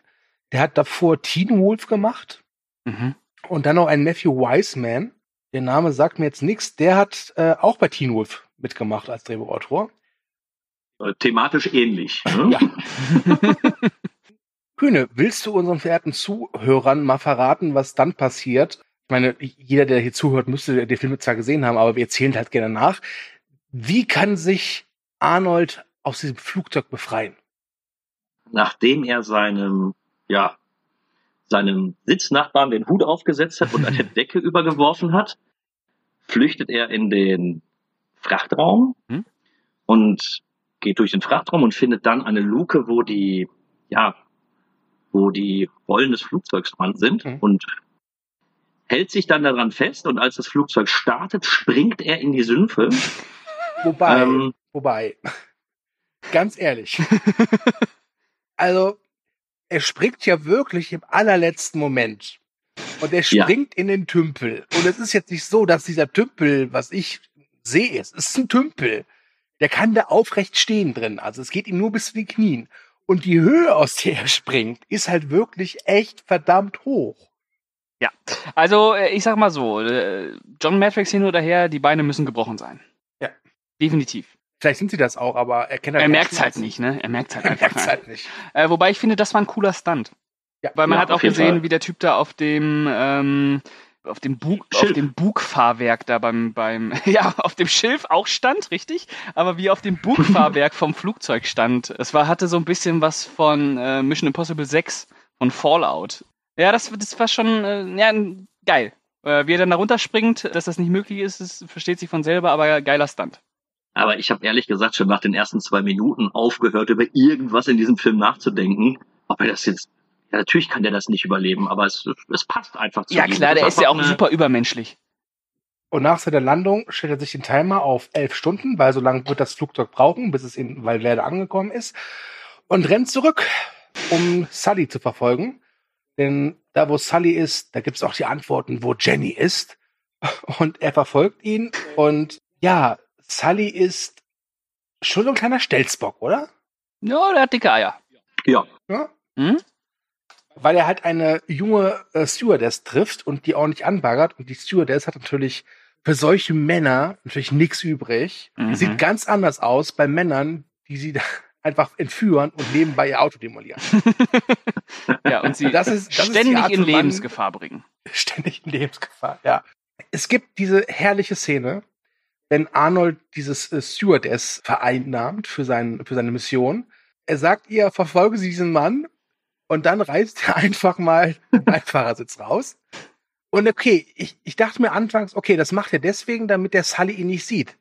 Der hat davor Teen Wolf gemacht. Mhm. Und dann noch ein Matthew Wiseman. Der Name sagt mir jetzt nichts. Der hat äh, auch bei Teen Wolf mitgemacht als Drehbuchautor. Äh, Thematisch ähnlich. Ne? Ja. Kühne, willst du unseren verehrten Zuhörern mal verraten, was dann passiert? Ich meine, jeder, der hier zuhört, müsste den Film zwar gesehen haben, aber wir erzählen halt gerne nach. Wie kann sich Arnold aus diesem Flugzeug befreien? Nachdem er seinem, ja, seinem Sitznachbarn den Hut aufgesetzt hat und eine Decke übergeworfen hat, flüchtet er in den Frachtraum Hm? und geht durch den Frachtraum und findet dann eine Luke, wo die, ja, wo die Rollen des Flugzeugs dran sind Mhm. und hält sich dann daran fest und als das Flugzeug startet, springt er in die Sümpfe. Wobei, Ähm, wobei, ganz ehrlich. also, er springt ja wirklich im allerletzten Moment. Und er Ja. springt in den Tümpel. Und es ist jetzt nicht so, dass dieser Tümpel, was ich sehe, es ist ein Tümpel. Der kann da aufrecht stehen drin. Also es geht ihm nur bis zu den Knien. Und die Höhe, aus der er springt, ist halt wirklich echt verdammt hoch. Ja, also äh, ich sag mal so, äh, John Matrix hin oder her, die Beine müssen gebrochen sein. Ja. Definitiv. Vielleicht sind sie das auch, aber er kennt halt Er merkt's erstens- halt nicht, ne? Er merkt's halt Er einfach merkt's nicht. halt nicht. Äh, wobei ich finde, das war ein cooler Stunt. Ja. Weil man Ja, hat auch auf gesehen, Fall. wie der Typ da auf dem ähm, auf dem Bug auf Schilf. dem Bugfahrwerk da beim beim ja auf dem Schilf auch stand, richtig? Aber wie auf dem Bugfahrwerk vom Flugzeug stand. Es war hatte so ein bisschen was von äh, Mission Impossible 6 von Fallout. Ja, das das war schon äh, ja geil. Äh, wie er dann da runterspringt, dass das nicht möglich ist, das versteht sich von selber, aber geiler Stunt. Aber ich habe ehrlich gesagt schon nach den ersten zwei Minuten aufgehört, über irgendwas in diesem Film nachzudenken. Ob er das jetzt Ja, natürlich kann der das nicht überleben, aber es, es passt einfach zu Ja ihm. klar, Das der ist ja auch super übermenschlich. Und nach seiner Landung stellt er sich den Timer auf elf Stunden, weil so lange wird das Flugzeug brauchen, bis es in Valverde angekommen ist. Und rennt zurück, um Sully zu verfolgen. Denn da, wo Sully ist, da gibt's auch die Antworten, wo Jenny ist. Und er verfolgt ihn. Und ja, Sully ist schon so ein kleiner Stelzbock, oder? Ja, der hat dicke Eier. Ja. Ja. Hm? Weil er halt eine junge äh, Stewardess trifft und die auch nicht anbaggert. Und die Stewardess hat natürlich für solche Männer natürlich nichts übrig. Mhm. Sieht ganz anders aus bei Männern, die sie da einfach entführen und nebenbei ihr Auto demolieren. Ja, und sie Das ist- das ist ständig Art in Lebensgefahr bringen. Ständig in Lebensgefahr, ja. Es gibt diese herrliche Szene, wenn Arnold dieses äh, Stewardess vereinnahmt für, sein, für seine Mission. Er sagt ihr, verfolge Sie diesen Mann und dann reißt er einfach mal den Beifahrersitz raus. Und okay, ich, ich dachte mir anfangs, okay, das macht er deswegen, damit der Sully ihn nicht sieht.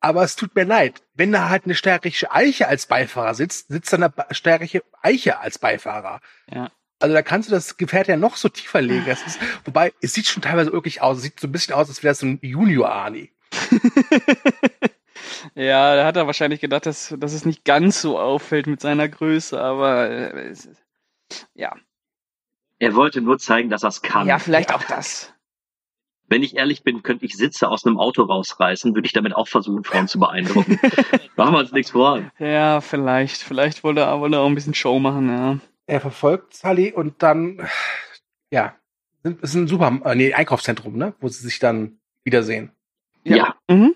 Aber es tut mir leid, wenn da halt eine stärkische Eiche als Beifahrer sitzt, sitzt da eine stärkische Eiche als Beifahrer. Ja. Also da kannst du das Gefährt ja noch so tiefer legen. Das ist, wobei, es sieht schon teilweise wirklich aus. Es sieht so ein bisschen aus, als wäre es so ein Junior-Arnie. Ja, da hat er wahrscheinlich gedacht, dass, dass es nicht ganz so auffällt mit seiner Größe, aber äh, es ja. Er wollte nur zeigen, dass er es kann. Ja, vielleicht auch das. Wenn ich ehrlich bin, könnte ich Sitze aus einem Auto rausreißen, würde ich damit auch versuchen, Frauen zu beeindrucken. Machen wir uns nichts vor. Ja, vielleicht. Vielleicht wollte er, wollte er auch ein bisschen Show machen, ja. Er verfolgt Sully und dann, ja, es ist ein Super, äh, nee, Einkaufszentrum, ne, wo sie sich dann wiedersehen. Ja. Mhm.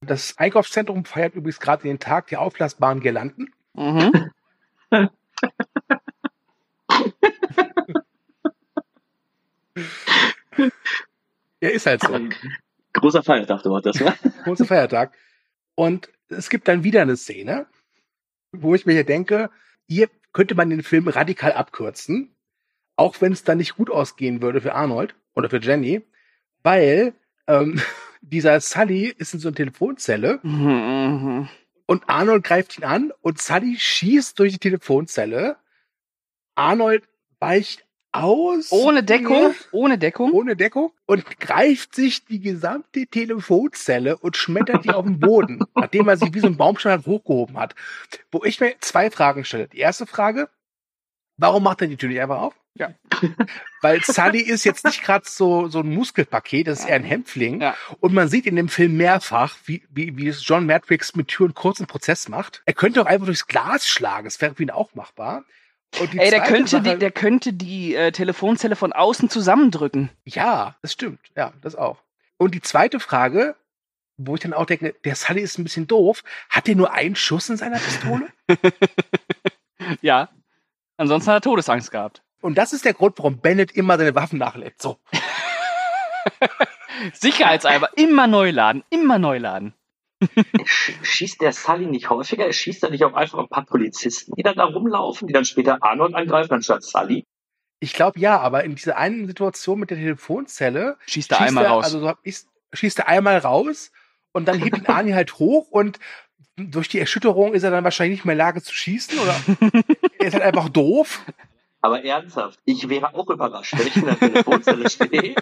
Das Einkaufszentrum feiert übrigens gerade den Tag der auflassbaren Girlanden. Mhm. Ja, ist halt so. Großer Feiertag dort, das war. großer Feiertag. Und es gibt dann wieder eine Szene, wo ich mir hier denke, hier könnte man den Film radikal abkürzen, auch wenn es dann nicht gut ausgehen würde für Arnold oder für Jenny, weil ähm, dieser Sully ist in so einer Telefonzelle Mhm. und Arnold greift ihn an und Sully schießt durch die Telefonzelle. Arnold weicht aus. Ohne Deckung, ohne Deckung. Ohne Deckung und greift sich die gesamte Telefonzelle und schmettert die auf den Boden, nachdem er sie wie so ein Baumstamm hochgehoben hat. Wo ich mir zwei Fragen stelle. Die erste Frage, warum macht er die Tür nicht einfach auf? Ja. Weil Sully ist jetzt nicht gerade so, so ein Muskelpaket, das ist eher ein Hämpfling. Ja. Und man sieht in dem Film mehrfach, wie, wie, wie es John Matrix mit Türen kurzen Prozess macht. Er könnte auch einfach durchs Glas schlagen, das wäre für ihn auch machbar. Ey, der könnte, Sache- die, der könnte die äh, Telefonzelle von außen zusammendrücken. Ja, das stimmt. Ja, das auch. Und die zweite Frage, wo ich dann auch denke, der Sully ist ein bisschen doof. Hat er nur einen Schuss in seiner Pistole? Ja. Ansonsten hat er Todesangst gehabt. Und das ist der Grund, warum Bennett immer seine Waffen nachlädt. So. Sicherheitseimer, immer neu laden, immer neu laden. Schießt der Sully nicht häufiger? Schießt er nicht auch einfach ein paar Polizisten, die dann da rumlaufen, die dann später Arnold angreifen, anstatt Sully? Ich glaube ja, aber in dieser einen Situation mit der Telefonzelle Schießt er einmal raus. Also so ich's- schießt er einmal raus und dann hebt ihn Arnie halt hoch und durch die Erschütterung ist er dann wahrscheinlich nicht mehr in der Lage zu schießen oder er ist halt einfach doof. Aber ernsthaft, ich wäre auch überrascht, wenn ich in der Telefonzelle stehe.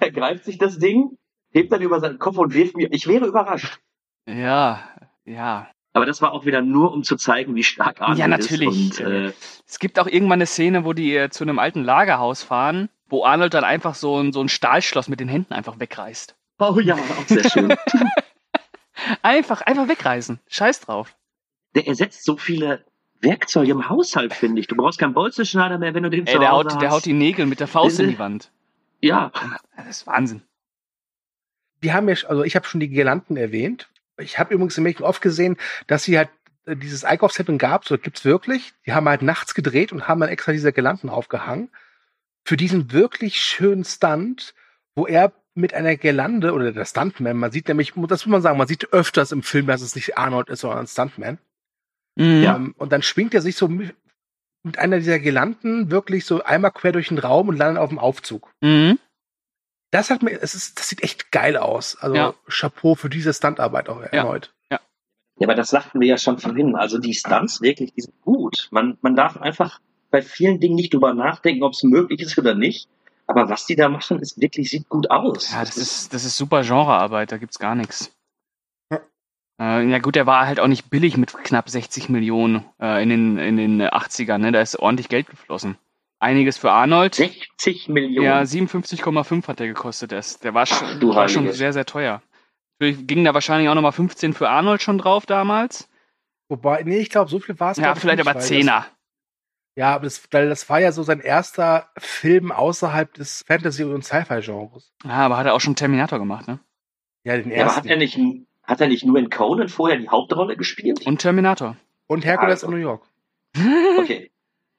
Er greift sich das Ding, hebt dann über seinen Kopf und wirft mir. Ich wäre überrascht. Ja, ja. Aber das war auch wieder nur, um zu zeigen, wie stark Arnold Ja, natürlich. ist. Äh, Es gibt auch irgendwann eine Szene, wo die äh, zu einem alten Lagerhaus fahren, wo Arnold dann einfach so ein, so ein Stahlschloss mit den Händen einfach wegreißt. oh ja, auch sehr schön. Einfach, einfach wegreißen. Scheiß drauf. der ersetzt so viele Werkzeuge im Haushalt, finde ich. Du brauchst keinen Bolzenschneider mehr, wenn du den Ey, zu der Hause haut, der hast. haut die Nägel mit der Faust in die Wand. Ja, Das ist Wahnsinn. die haben ja, also ich habe schon die Girlanden erwähnt. Ich habe übrigens im Making oft gesehen, dass sie halt äh, dieses Einkaufszentrum gab, so gibt's wirklich. Die haben halt nachts gedreht und haben dann extra diese Girlanden aufgehangen. Für diesen wirklich schönen Stunt, wo er mit einer Girlande oder der Stuntman, man sieht nämlich, das muss man sagen, man sieht öfters im Film, dass es nicht Arnold ist, sondern ein Stuntman. Ja. Ähm, und dann schwingt er sich so mit, einer dieser Girlanden wirklich so einmal quer durch den Raum und landet auf dem Aufzug. Mhm. Das hat mir, es ist, das sieht echt geil aus. Also Ja. Chapeau für diese Stuntarbeit auch erneut. Ja, aber das sagten wir ja schon vorhin. Also die Stunts wirklich, die sind gut. Man, man darf einfach bei vielen Dingen nicht drüber nachdenken, ob es möglich ist oder nicht. Aber was die da machen, ist wirklich, sieht gut aus. Ja, das ist, das ist super Genrearbeit, da gibt's gar nichts. Äh, ja gut, der war halt auch nicht billig mit knapp 60 Millionen äh, in, den, in den 80ern, ne? Da ist ordentlich Geld geflossen. Einiges für Arnold. 60 Millionen. Ja, 57,5 hat der gekostet. Der, war, schon, du war schon sehr, sehr teuer. Natürlich ging da wahrscheinlich auch nochmal 15 für Arnold schon drauf damals. Wobei, nee, ich glaube, so viel war es. Ja, vielleicht nicht, aber weil das- Zehner. Ja, aber das, weil das war ja so sein erster Film außerhalb des Fantasy- und Sci-Fi-Genres. Ja, aber hat er auch schon Terminator gemacht, ne? Ja, den Ja, aber hat ersten. er nicht, hat er nicht nur in Conan vorher die Hauptrolle gespielt? Und Terminator. Und Herkules Also. in New York. Okay.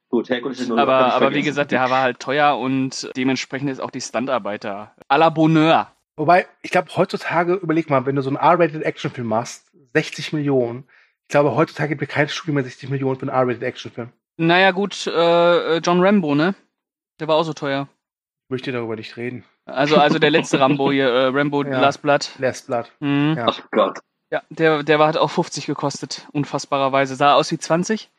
Gut, Herkules ist nur Aber, hab ich aber wie gesagt, der war halt teuer und dementsprechend ist auch die Standarbeiter à la Bonheur. Wobei, ich glaube, heutzutage, überleg mal, wenn du so einen R-Rated Actionfilm machst, 60 Millionen. Ich glaube, heutzutage gibt mir kein Studio mehr 60 Millionen für einen R-Rated Actionfilm. Naja, gut, äh, John Rambo, ne? Der war auch so teuer. Ich möchte darüber nicht reden. Also, also der letzte Rambo hier, äh, Rambo Ja. Last Blood. Last Blood. Mhm. Ja. Ach Gott. Ja, der, der war, hat auch 50 gekostet, unfassbarerweise. Sah aus wie 20.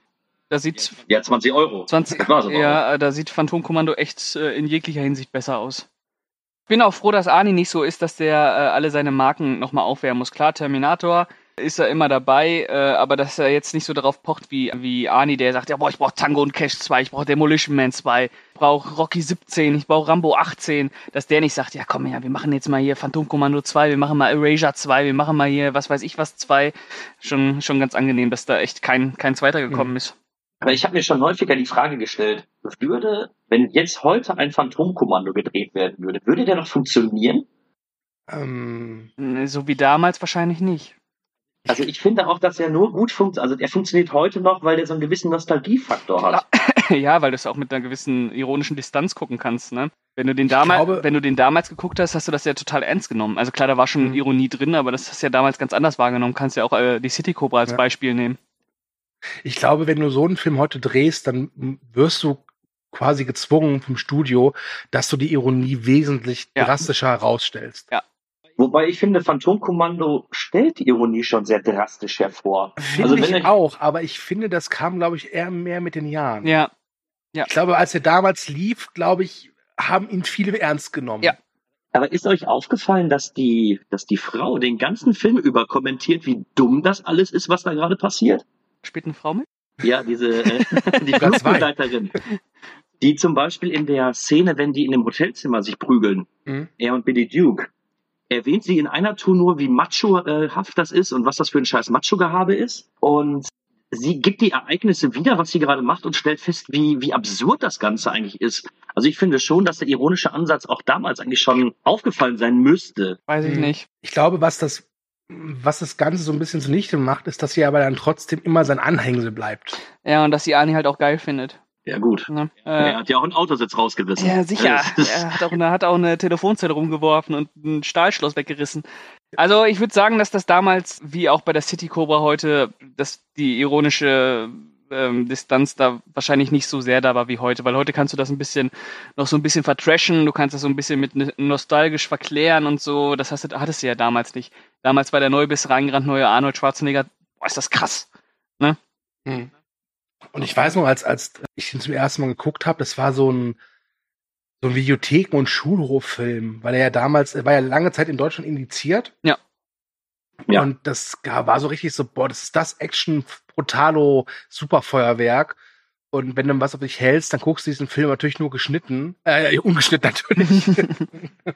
Da sieht Ja, 20 Euro. 20, Das war's aber auch. ja, da sieht Phantomkommando echt äh, in jeglicher Hinsicht besser aus. Ich bin auch froh, dass Arnie nicht so ist, dass der äh, alle seine Marken nochmal aufwärmen muss. Klar, Terminator ist er immer dabei, äh, aber dass er jetzt nicht so darauf pocht wie, wie Arnie, der sagt, ja, boah, ich brauche Tango und Cash 2, ich brauche Demolition Man 2, ich brauche Rocky 17, ich brauche Rambo 18, dass der nicht sagt, ja komm ja, wir machen jetzt mal hier Phantomkommando 2, wir machen mal Erasure 2, wir machen mal hier was weiß ich was 2. Schon, schon ganz angenehm, dass da echt kein, kein zweiter gekommen Mhm. ist. Aber ich habe mir schon häufiger die Frage gestellt, würde, wenn jetzt heute ein Phantomkommando gedreht werden würde, würde der noch funktionieren? Ähm, So wie damals wahrscheinlich nicht. Also ich finde auch, dass er nur gut funktioniert, also er funktioniert heute noch, weil er so einen gewissen Nostalgiefaktor hat. ja, weil du es auch mit einer gewissen ironischen Distanz gucken kannst, ne? Wenn du den damals, glaube- wenn du den damals geguckt hast, hast du das ja total ernst genommen. Also klar, da war schon Mhm. Ironie drin, aber das hast du ja damals ganz anders wahrgenommen. Kannst ja auch äh, die City Cobra als Ja. Beispiel nehmen. ich glaube, wenn du so einen Film heute drehst, dann wirst du quasi gezwungen vom Studio, dass du die Ironie wesentlich Ja. drastischer herausstellst. Wobei ich finde, Phantomkommando stellt die Ironie schon sehr drastisch hervor. Finde Also ich auch, aber ich finde, das kam, glaube ich, eher mehr mit den Jahren. Ja, Ich glaube, als er damals lief, glaube ich, haben ihn viele ernst genommen. Ja. Aber ist euch aufgefallen, dass die, dass die Frau den ganzen Film über kommentiert, wie dumm das alles ist, was da gerade passiert? spielt eine Frau mit? Ja, diese äh, die. Flugbegleiterin. Die zum Beispiel in der Szene, wenn die in dem Hotelzimmer sich prügeln, Mhm. er und Billy Duke, erwähnt sie in einer Tour nur, wie machohaft das ist und was das für ein scheiß Macho-Gehabe ist. Und sie gibt die Ereignisse wieder, was sie gerade macht und stellt fest, wie, wie absurd das Ganze eigentlich ist. Also ich finde schon, dass der ironische Ansatz auch damals eigentlich schon aufgefallen sein müsste. Weiß ich Mhm. nicht. Ich glaube, was das, was das Ganze so ein bisschen zunichte macht, ist, dass sie aber dann trotzdem immer sein Anhängsel bleibt. Ja, und dass sie Arnie halt auch geil findet. Ja gut. Ne? Er Äh, hat ja auch einen Autositz rausgerissen. ja, sicher. Ist- Er hat auch, eine, hat auch eine Telefonzelle rumgeworfen und ein Stahlschloss weggerissen. Also ich würde sagen, dass das damals, wie auch bei der City Cobra heute, dass die ironische ähm, Distanz da wahrscheinlich nicht so sehr da war wie heute, weil heute kannst du das ein bisschen noch so ein bisschen vertrashen, du kannst das so ein bisschen mit ne- nostalgisch verklären und so. Das hast du, hattest du ja damals nicht. Damals war der neue bis reingerannt, neue Arnold Schwarzenegger. Boah, ist das krass. Und ich weiß noch, als, als ich ihn zum ersten Mal geguckt habe, das war so ein, so ein Videotheken- und Schulhoffilm, weil er ja damals, er war ja lange Zeit in Deutschland indiziert. Ja. Ja. Und das war so richtig so, boah, das ist das Action Brutalo Superfeuerwerk. Und wenn du was auf dich hältst, dann guckst du diesen Film natürlich nur geschnitten. Äh, ungeschnitten natürlich.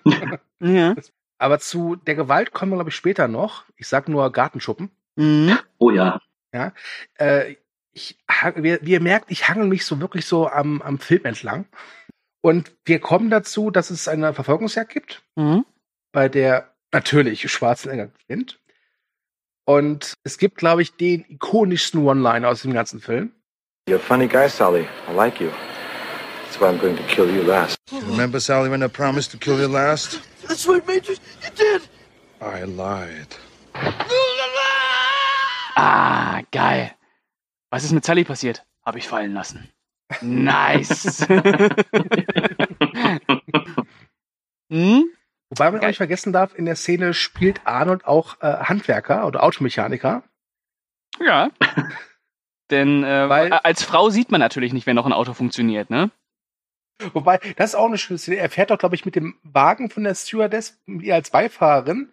Ja. Aber zu der Gewalt kommen wir, glaube ich, später noch. Ich sag nur Gartenschuppen. Mhm. Oh ja. Äh, ich, wie, wie ihr merkt, ich hangel mich so wirklich so am, am Film entlang. Und wir kommen dazu, dass es eine Verfolgungsjagd gibt, Mhm. bei der natürlich Schwarzenegger gewinnt. Und es gibt, glaube ich, den ikonischsten One-Liner aus dem ganzen Film. You're a funny guy, Sally. I like you. That's why I'm going to kill you last. Remember, Sally, when I promised to kill you last? That's right, Major. You did. I lied. Ah, geil. Was ist mit Sally passiert? Habe ich fallen lassen. Nice. hm? Wobei man auch nicht vergessen darf, in der Szene spielt Arnold auch äh, Handwerker oder Automechaniker. Ja. Denn äh, Weil- als Frau sieht man natürlich nicht, wenn noch ein Auto funktioniert, ne? Wobei, das ist auch eine schöne Szene. Er fährt doch, glaube ich, mit dem Wagen von der Stewardess, mit ihr als Beifahrerin,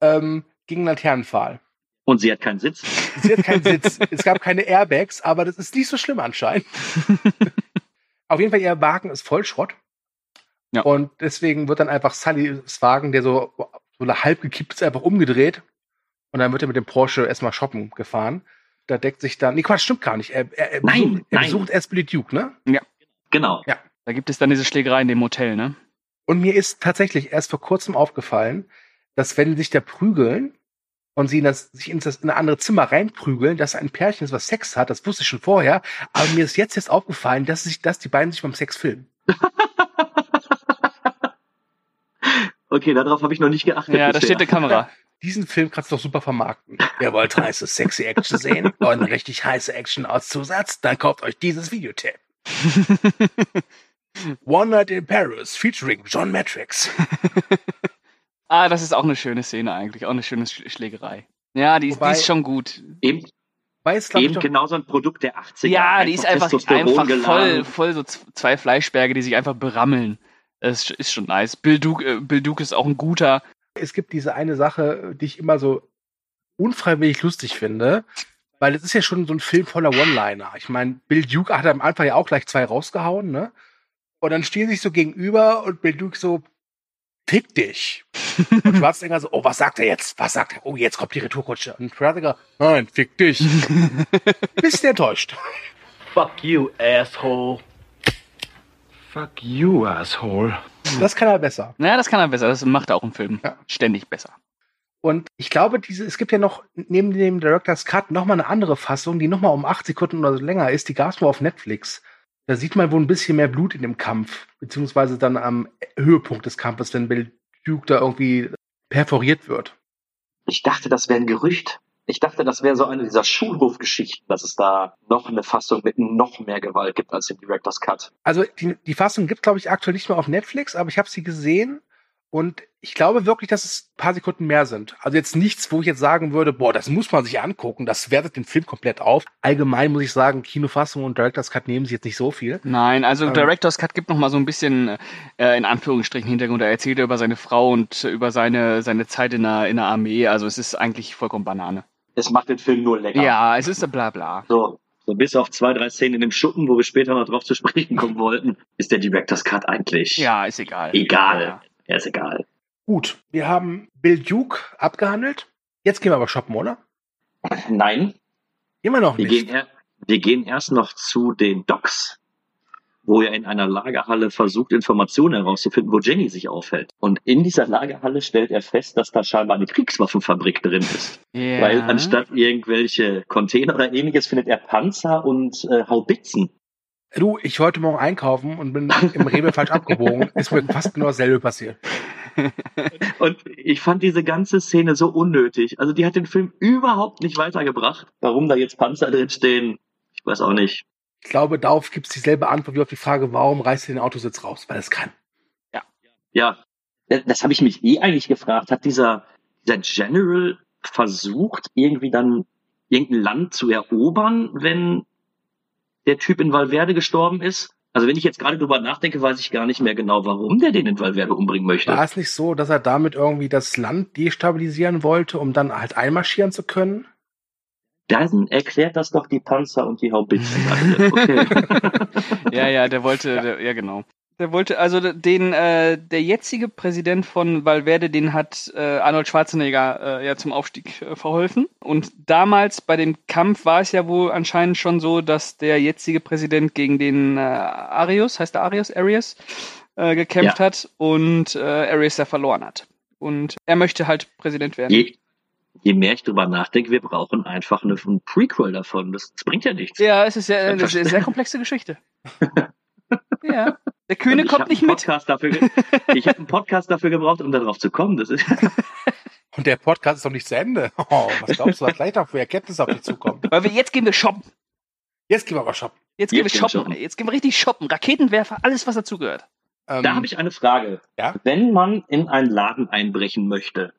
ähm, gegen einen Laternenpfahl. Und sie hat keinen Sitz. Sie hat keinen Sitz. es gab keine Airbags, aber das ist nicht so schlimm anscheinend. Auf jeden Fall, ihr Wagen ist Vollschrott. Ja. Und deswegen wird dann einfach Sullys Wagen, der so, so halb gekippt ist, einfach umgedreht. Und dann wird er mit dem Porsche erstmal shoppen gefahren. Da deckt sich dann. Nee, Quatsch, stimmt gar nicht. Er, er, er Nein, besucht, er nein. besucht erst Billy Duke, ne? Genau. Da gibt es dann diese Schlägerei in dem Hotel, ne? Und mir ist tatsächlich erst vor kurzem aufgefallen, dass wenn sie sich da prügeln und sie in, das, sich in, das, in ein andere Zimmer reinprügeln, dass ein Pärchen ist, was Sex hat, das wusste ich schon vorher, aber mir ist jetzt erst aufgefallen, dass, sich, dass die beiden sich beim Sex filmen. Okay, darauf habe ich noch nicht geachtet. Ja, da steht eine Kamera. Diesen Film kannst du doch super vermarkten. Ihr wollt heiße, sexy Action sehen und richtig heiße Action als Zusatz? Dann kauft euch dieses Videotape. One Night in Paris featuring John Matrix. Ah, das ist auch eine schöne Szene eigentlich, auch eine schöne Sch- Schlägerei. Ja, die, ist- die Wobei- ist schon gut. Eben, Weiß, eben doch, genau so ein Produkt der 80er. Ja, die ist einfach, einfach voll, voll so zwei Fleischberge, die sich einfach berammeln. Das ist schon nice. Bill Duke, äh, Bill Duke ist auch ein guter. es gibt diese eine Sache, die ich immer so unfreiwillig lustig finde, weil es ist ja schon so ein Film voller One-Liner. Ich meine, Bill Duke hat am Anfang ja auch gleich zwei rausgehauen, ne? Und dann stehen sie sich so gegenüber und Bill Duke so, fick dich. Und Schwarzenegger so, oh, was sagt er jetzt? Was sagt er? Oh, jetzt kommt die Retourkutsche. Und Schwarzenegger, nein, fick dich. Bisschen enttäuscht. Fuck you, asshole. Fuck you, asshole. Das kann er besser. Naja, das kann er besser. Das macht er auch im Film. Ja. Ständig besser. Und ich glaube, diese, es gibt ja noch neben dem Director's Cut noch mal eine andere Fassung, die noch mal um acht Sekunden oder so länger ist. Die gab's nur auf Netflix. Da sieht man wohl ein bisschen mehr Blut in dem Kampf, beziehungsweise dann am Höhepunkt des Kampfes, wenn Bill Duke da irgendwie perforiert wird. Ich dachte, das wäre ein Gerücht. Ich dachte, das wäre so eine dieser Schulhofgeschichten, dass es da noch eine Fassung mit noch mehr Gewalt gibt als im Director's Cut. Also die, die Fassung gibt, glaube ich, aktuell nicht mehr auf Netflix, aber ich habe sie gesehen und ich glaube wirklich, dass es ein paar Sekunden mehr sind. Also jetzt nichts, wo ich jetzt sagen würde, boah, das muss man sich angucken, das wertet den Film komplett auf. Allgemein muss ich sagen, Kinofassung und Director's Cut nehmen sie jetzt nicht so viel. Nein, also Ähm. Director's Cut gibt noch mal so ein bisschen äh, in Anführungsstrichen Hintergrund. Er erzählt über seine Frau und über seine, seine Zeit in der, in der Armee. Also es ist eigentlich vollkommen Banane. Es macht den Film nur länger. Ja, es ist ein bla bla. So, so bis auf zwei, drei Szenen in dem Schuppen, wo wir später noch drauf zu sprechen kommen wollten, ist der Director's Cut eigentlich Ja, ist egal. egal. Ja. Er ist egal. Gut, wir haben Bill Duke abgehandelt. Jetzt gehen wir aber shoppen, oder? Nein, Immer noch wir nicht. gehen, er, wir gehen erst noch zu den Docks, wo er in einer Lagerhalle versucht, Informationen herauszufinden, wo Jenny sich aufhält. Und in dieser Lagerhalle stellt er fest, dass da scheinbar eine Kriegswaffenfabrik drin ist. Ja. Weil anstatt irgendwelche Container oder ähnliches findet er Panzer und äh, Haubitzen. Du, ich wollte morgen einkaufen und bin im Rewe falsch abgebogen. Ist mir fast genau dasselbe passiert. Und ich fand diese ganze Szene so unnötig. Also die hat den Film überhaupt nicht weitergebracht. Warum da jetzt Panzer drin stehen, ich weiß auch nicht. Ich glaube, darauf gibt es dieselbe Antwort wie auf die Frage, warum reißt er den Autositz raus? Weil es kann. Ja, das, das habe ich mich eh eigentlich gefragt. Hat dieser, dieser General versucht, irgendwie dann irgendein Land zu erobern, wenn der Typ in Valverde gestorben ist? Also wenn ich jetzt gerade drüber nachdenke, weiß ich gar nicht mehr genau, warum der den in Valverde umbringen möchte. War es nicht so, dass er damit irgendwie das Land destabilisieren wollte, um dann halt einmarschieren zu können? Dann erklärt das doch die Panzer und die Haubitzen. Okay. Ja, ja, der wollte, Der, ja genau. Der wollte, also den, äh, der jetzige Präsident von Valverde, den hat äh, Arnold Schwarzenegger äh, ja zum Aufstieg äh, verholfen. Und damals bei dem Kampf war es ja wohl anscheinend schon so, dass der jetzige Präsident gegen den äh, Arius, heißt der Arius, Arius, äh, gekämpft Ja. hat und äh, Arius ja verloren hat. Und er möchte halt Präsident werden. je, je mehr ich drüber nachdenke, wir brauchen einfach eine, ein Prequel davon. Das, das bringt ja nichts. Ja, es ist ja eine sehr, sehr komplexe Geschichte. ja. Der Kühne ich kommt nicht mit. Dafür, ich habe einen Podcast dafür gebraucht, um darauf zu kommen. Das ist, Und der Podcast ist noch nicht zu Ende. Oh, was glaubst du, was gleich noch für Erkenntnisse auf dich zukommt? Weil wir jetzt gehen wir shoppen. Jetzt gehen wir aber shoppen. Jetzt gehen Jetzt wir gehen wir shoppen. shoppen. Jetzt gehen wir richtig shoppen. Raketenwerfer, alles was dazugehört. Ähm, da habe ich eine Frage. Ja? Wenn man in einen Laden einbrechen möchte,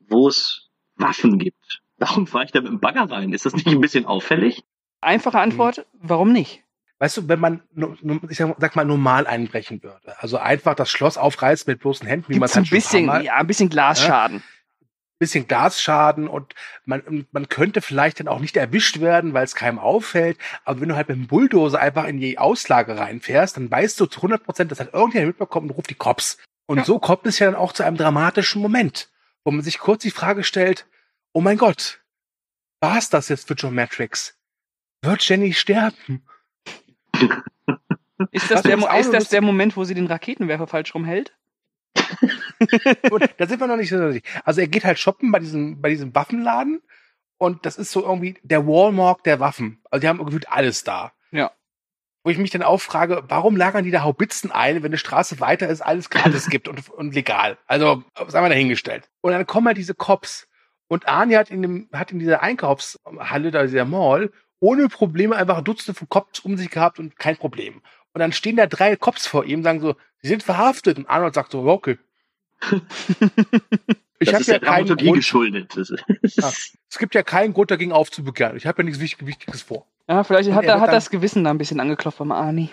wo es Waffen gibt, warum fahre ich da mit dem Bagger rein? Ist das nicht ein bisschen auffällig? Einfache Antwort, warum nicht? Weißt du, wenn man, ich sag, mal, normal einbrechen würde, also einfach das Schloss aufreißt mit bloßen Händen, wie man es ein halt schon bisschen, ein ja, ein bisschen Glasschaden. bisschen Glasschaden und man, man könnte vielleicht dann auch nicht erwischt werden, weil es keinem auffällt. Aber wenn du halt mit dem Bulldozer einfach in die Auslage reinfährst, dann weißt du zu 100 Prozent, dass halt irgendjemand mitbekommt und ruft die Cops. Und so kommt es ja dann auch zu einem dramatischen Moment, wo man sich kurz die Frage stellt, oh mein Gott, war es das jetzt für John Matrix? Wird Jenny sterben? Ist das, der, ist das der Moment, wo sie den Raketenwerfer falsch rumhält? Gut, da sind wir noch nicht so sicher. Also er geht halt shoppen bei diesem, bei diesem Waffenladen und das ist so irgendwie der Walmart der Waffen. Also die haben gefühlt alles da. Ja. Wo ich mich dann auch frage, warum lagern die da Haubitzen ein, wenn eine Straße weiter ist, alles gratis gibt und, und legal? Also, sagen wir dahingestellt. Und dann kommen halt diese Cops. Und Arnie hat in, dem, hat in dieser Einkaufshalle, da dieser Mall, ohne Probleme einfach Dutzende von Cops um sich gehabt und kein Problem. Und dann stehen da drei Cops vor ihm, sagen so, sie sind verhaftet. Und Arnold sagt so, okay. Ich das habe ist ja der Dramaturgie Grund, geschuldet. Ja, es gibt ja keinen Grund dagegen aufzubegehren. Ich habe ja nichts Wichtig- Wichtiges vor. Ja, vielleicht Und hat, er hat dann- das Gewissen da ein bisschen angeklopft beim Arnie.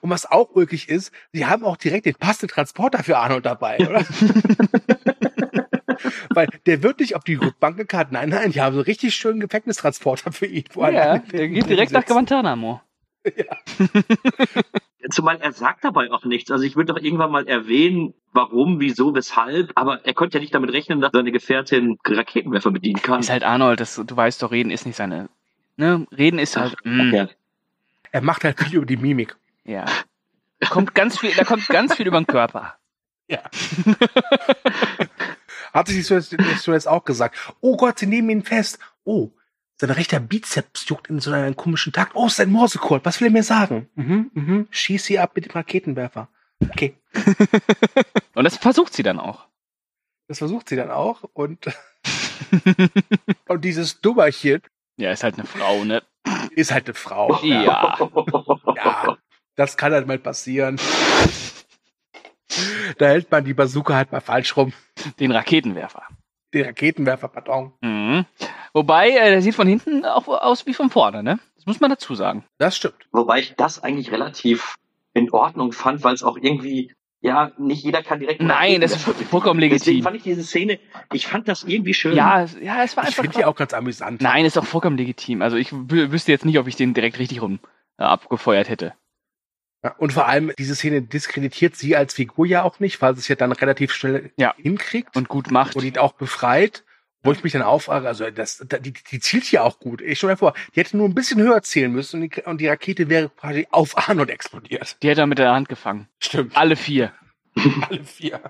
Und was auch ulkig ist, sie haben auch direkt den passenden Transporter für Arnold dabei, oder? Weil der wird nicht auf die Rückbank gekarrt. Nein, nein, die haben so richtig schönen Gefängnistransporter für ihn. er Ja, der geht direkt nach. Guantanamo. Zumal er sagt dabei auch nichts. Also ich würde doch irgendwann mal erwähnen, warum, wieso, weshalb. Aber er konnte ja nicht damit rechnen, dass seine Gefährtin Raketenwerfer bedienen kann. Ist halt Arnold, das, du weißt doch, reden ist nicht seine. Ne? Reden ist halt. mm, Okay. Er macht halt viel über die Mimik. ja. Da kommt ganz viel, da kommt ganz viel über den Körper. Ja. Hat sich so jetzt, so jetzt auch gesagt. Oh Gott, sie nehmen ihn fest. Oh, sein rechter Bizeps juckt in so einem komischen Takt. Oh, ist ein Morsecode. Was will er mir sagen? Mhm, mhm. Schieß sie ab mit dem Raketenwerfer. Okay. Und das versucht sie dann auch. Das versucht sie dann auch. Und, und dieses Dummerchen Ja, ist halt eine Frau, ne? ist halt eine Frau. Ja. Ja, das kann halt mal passieren. Da hält man die Bazooka halt mal falsch rum. Den Raketenwerfer. Den Raketenwerfer, pardon. Mhm. Wobei, äh, der sieht von hinten auch aus wie von vorne, ne? Das muss man dazu sagen. Das stimmt. Wobei ich das eigentlich relativ in Ordnung fand, weil es auch irgendwie, ja, nicht jeder kann direkt. Nein, das ist vollkommen Deswegen legitim. fand ich diese Szene, ich fand das irgendwie schön. Ja, es- ja, es war Ich einfach. finde die auch ganz amüsant. Nein, ist auch vollkommen legitim. Also ich wü- wüsste jetzt nicht, ob ich den direkt richtig rum äh, abgefeuert hätte. Ja, und vor allem, diese Szene diskreditiert sie als Figur ja auch nicht, weil sie es ja dann relativ schnell Ja. hinkriegt Und gut macht. und ihn auch befreit. Wo ich mich dann auffrage, also das, da- die, die zielt ja auch gut. Ich stelle mir vor, die hätte nur ein bisschen höher zielen müssen und die, und die Rakete wäre quasi auf Arnold explodiert. Die hätte er mit der Hand gefangen. Stimmt. Alle vier. Alle vier.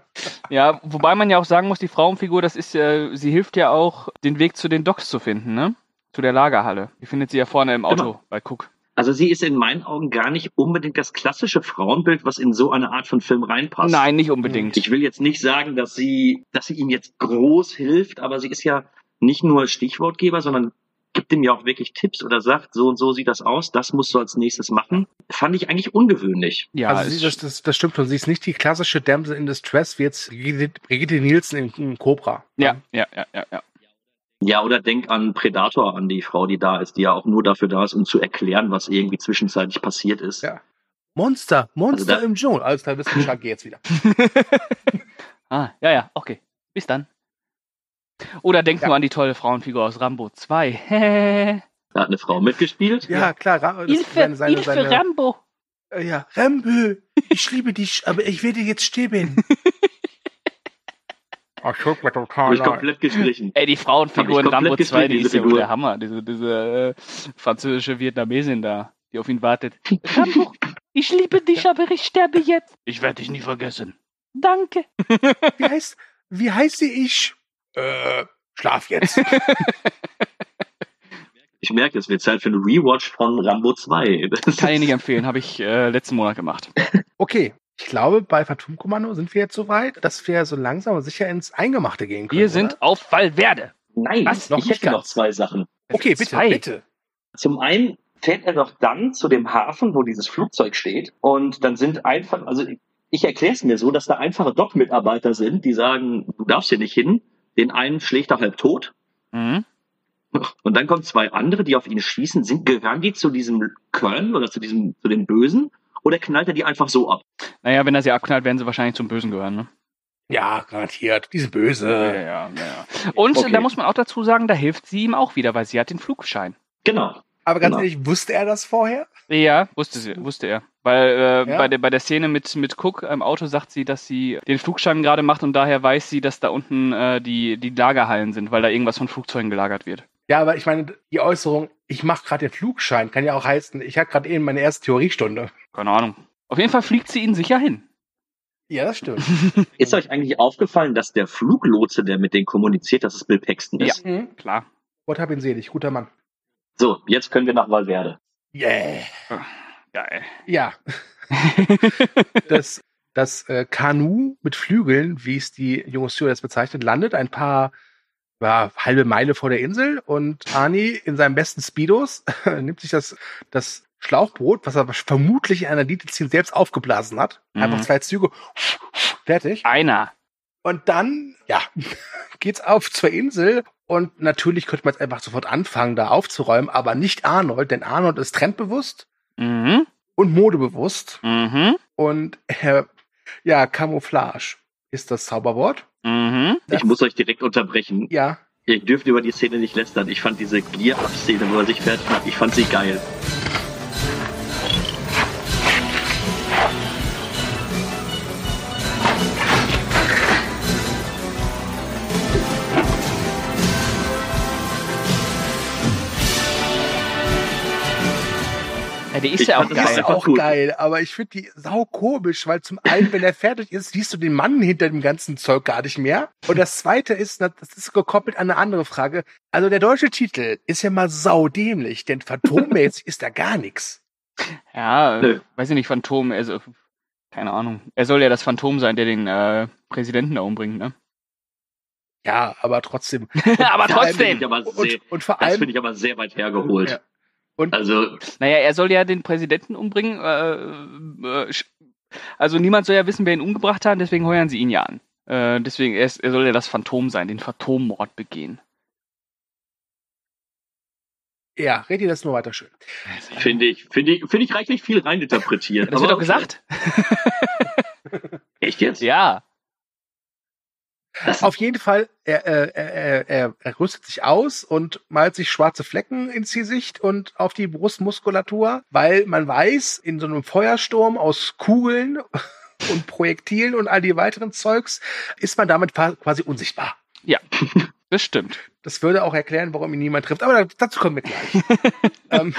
Ja, wobei man ja auch sagen muss, die Frauenfigur, das ist ja, sie hilft ja auch, den Weg zu den Docks zu finden, ne? Zu der Lagerhalle. Die findet sie ja vorne im Auto Genau. bei Cook. Also sie ist in meinen Augen gar nicht unbedingt das klassische Frauenbild, was in so eine Art von Film reinpasst. Nein, nicht unbedingt. Ich will jetzt nicht sagen, dass sie, dass sie ihm jetzt groß hilft, aber sie ist ja nicht nur Stichwortgeber, sondern gibt ihm ja auch wirklich Tipps oder sagt, so und so sieht das aus, das musst du als nächstes machen. Fand ich eigentlich ungewöhnlich. Ja, also sie, das, das, das stimmt schon. Sie ist nicht die klassische Damsel in Distress wie jetzt Brigitte, Brigitte Nielsen in, in Cobra. ja, ja, ja, ja, ja. Ja, oder denk an Predator, an die Frau, die da ist, die ja auch nur dafür da ist, um zu erklären, was irgendwie zwischenzeitlich passiert ist. Ja. Monster, Monster Also im Dschungel. Alles klar, wissen wir, geh jetzt wieder. Ah, ja, ja, okay. Bis dann. Oder denk Ja. nur an die tolle Frauenfigur aus Rambo 2. Da hat eine Frau mitgespielt. Ja, klar. Ra- das ist seine, seine, seine, Rambo. Äh, ja, Rambo, ich liebe dich, aber ich werde jetzt sterben. Ach, tut mir total ich komplett gestrichen. Ey, die Frauenfigur in Rambo komplett 2, die ist ja der Hammer. Diese, diese äh, französische Vietnamesin da, die auf ihn wartet. Rambo, ich liebe dich, aber ich sterbe jetzt. Ich werde dich nie vergessen. Danke. Wie heißt, wie heiße ich? Äh, schlaf jetzt. Ich merke, es wird Zeit für einen Rewatch von Rambo 2. Das Kann ich nicht empfehlen, habe ich äh, letzten Monat gemacht. Okay, ich glaube, bei Phantom Kommando sind wir jetzt so weit, dass wir so langsam aber sicher ins Eingemachte gehen können. Wir sind auf Fallwerde. Nein, Was? Noch ich nicht hätte noch zwei Sachen. Oder? Okay, bitte, Zwei. bitte. Zum einen fährt er doch dann zu dem Hafen, wo dieses Flugzeug steht. Und dann sind einfach, also ich erkläre es mir so, dass da einfache Dock-Mitarbeiter sind, die sagen, du darfst hier nicht hin. Den einen schlägt er halb tot. Mhm. Und dann kommen zwei andere, die auf ihn schießen. Sind, gehören die zu diesem Colonel oder zu diesem, zu den Bösen? Oder knallt er die einfach so ab? Naja, wenn er sie abknallt, werden sie wahrscheinlich zum Bösen gehören, ne? Ja, garantiert. Diese Böse. Ja, ja, ja. ja. Und Okay. da muss man auch dazu sagen, da hilft sie ihm auch wieder, weil sie hat den Flugschein. Genau. Aber ganz Genau. ehrlich, wusste er das vorher? Ja, wusste sie, wusste er. Weil äh, Ja? bei, der, bei der Szene mit, mit Cook im Auto sagt sie, dass sie den Flugschein gerade macht und daher weiß sie, dass da unten äh, die, die Lagerhallen sind, weil da irgendwas von Flugzeugen gelagert wird. Ja, aber ich meine, die Äußerung, ich mache gerade den Flugschein, kann ja auch heißen, ich hatte gerade eben meine erste Theoriestunde. Keine Ahnung. Auf jeden Fall fliegt sie ihn sicher hin. Ja, das stimmt. Ist euch eigentlich aufgefallen, dass der Fluglotse, der mit denen kommuniziert, dass es Bill Paxton ist? Mhm. Klar. Gott hab ihn selig, guter Mann. So, jetzt können wir nach Valverde. Yeah. Geil. Ja. das das äh, Kanu mit Flügeln, wie es die junge Stewardess bezeichnet, landet ein paar ja, halbe Meile vor der Insel und Arnie in seinem besten Speedos nimmt sich das, das Schlauchboot, was er vermutlich in einer Dietelzin selbst aufgeblasen hat. Mhm. Einfach zwei Züge, fertig. Einer. Und dann, ja, geht's auf zur Insel und natürlich könnte man jetzt einfach sofort anfangen, da aufzuräumen, aber nicht Arnold, denn Arnold ist trendbewusst Mhm. und modebewusst Mhm. und äh, ja, Camouflage ist das Zauberwort. Mhm. Ich muss euch direkt unterbrechen. Ja. Ihr dürft über die Szene nicht lästern. Ich fand diese Gear-Up-Szene, wo er sich fertig macht, ich fand sie geil. Ja, der ist Ich ja auch das Die ist geil. auch gut. geil, aber ich finde die sau komisch, weil zum einen, wenn er fertig ist, siehst du den Mann hinter dem ganzen Zeug gar nicht mehr. Und das zweite ist, das ist gekoppelt an eine andere Frage. Also der deutsche Titel ist ja mal saudämlich, denn phantommäßig ist da gar nichts. Ja, Nö. weiß ich nicht, Phantom, also, keine Ahnung. Er soll ja das Phantom sein, der den äh, Präsidenten da umbringt, ne? Ja, aber trotzdem. Aber Das trotzdem. aber sehr, Und, und vor das allem, finde ich aber sehr weit hergeholt. Ja. Und- also, Naja, er soll ja den Präsidenten umbringen. Äh, äh, also niemand soll ja wissen, wer ihn umgebracht hat, deswegen heuern sie ihn ja an. Äh, deswegen, er, ist, er soll ja das Phantom sein, den Phantommord begehen. ja, red dir das nur weiter schön. finde ich, finde ich, finde ich reichlich viel reininterpretiert. Das wird doch gesagt. Echt jetzt? Ja. Das, Auf jeden Fall, er, er, er, er, er rüstet sich aus und malt sich schwarze Flecken ins Gesicht und auf die Brustmuskulatur, weil man weiß, in so einem Feuersturm aus Kugeln und Projektilen und all die weiteren Zeugs ist man damit quasi unsichtbar. Ja, das stimmt. Das würde auch erklären, warum ihn niemand trifft, aber dazu kommen wir gleich. ähm,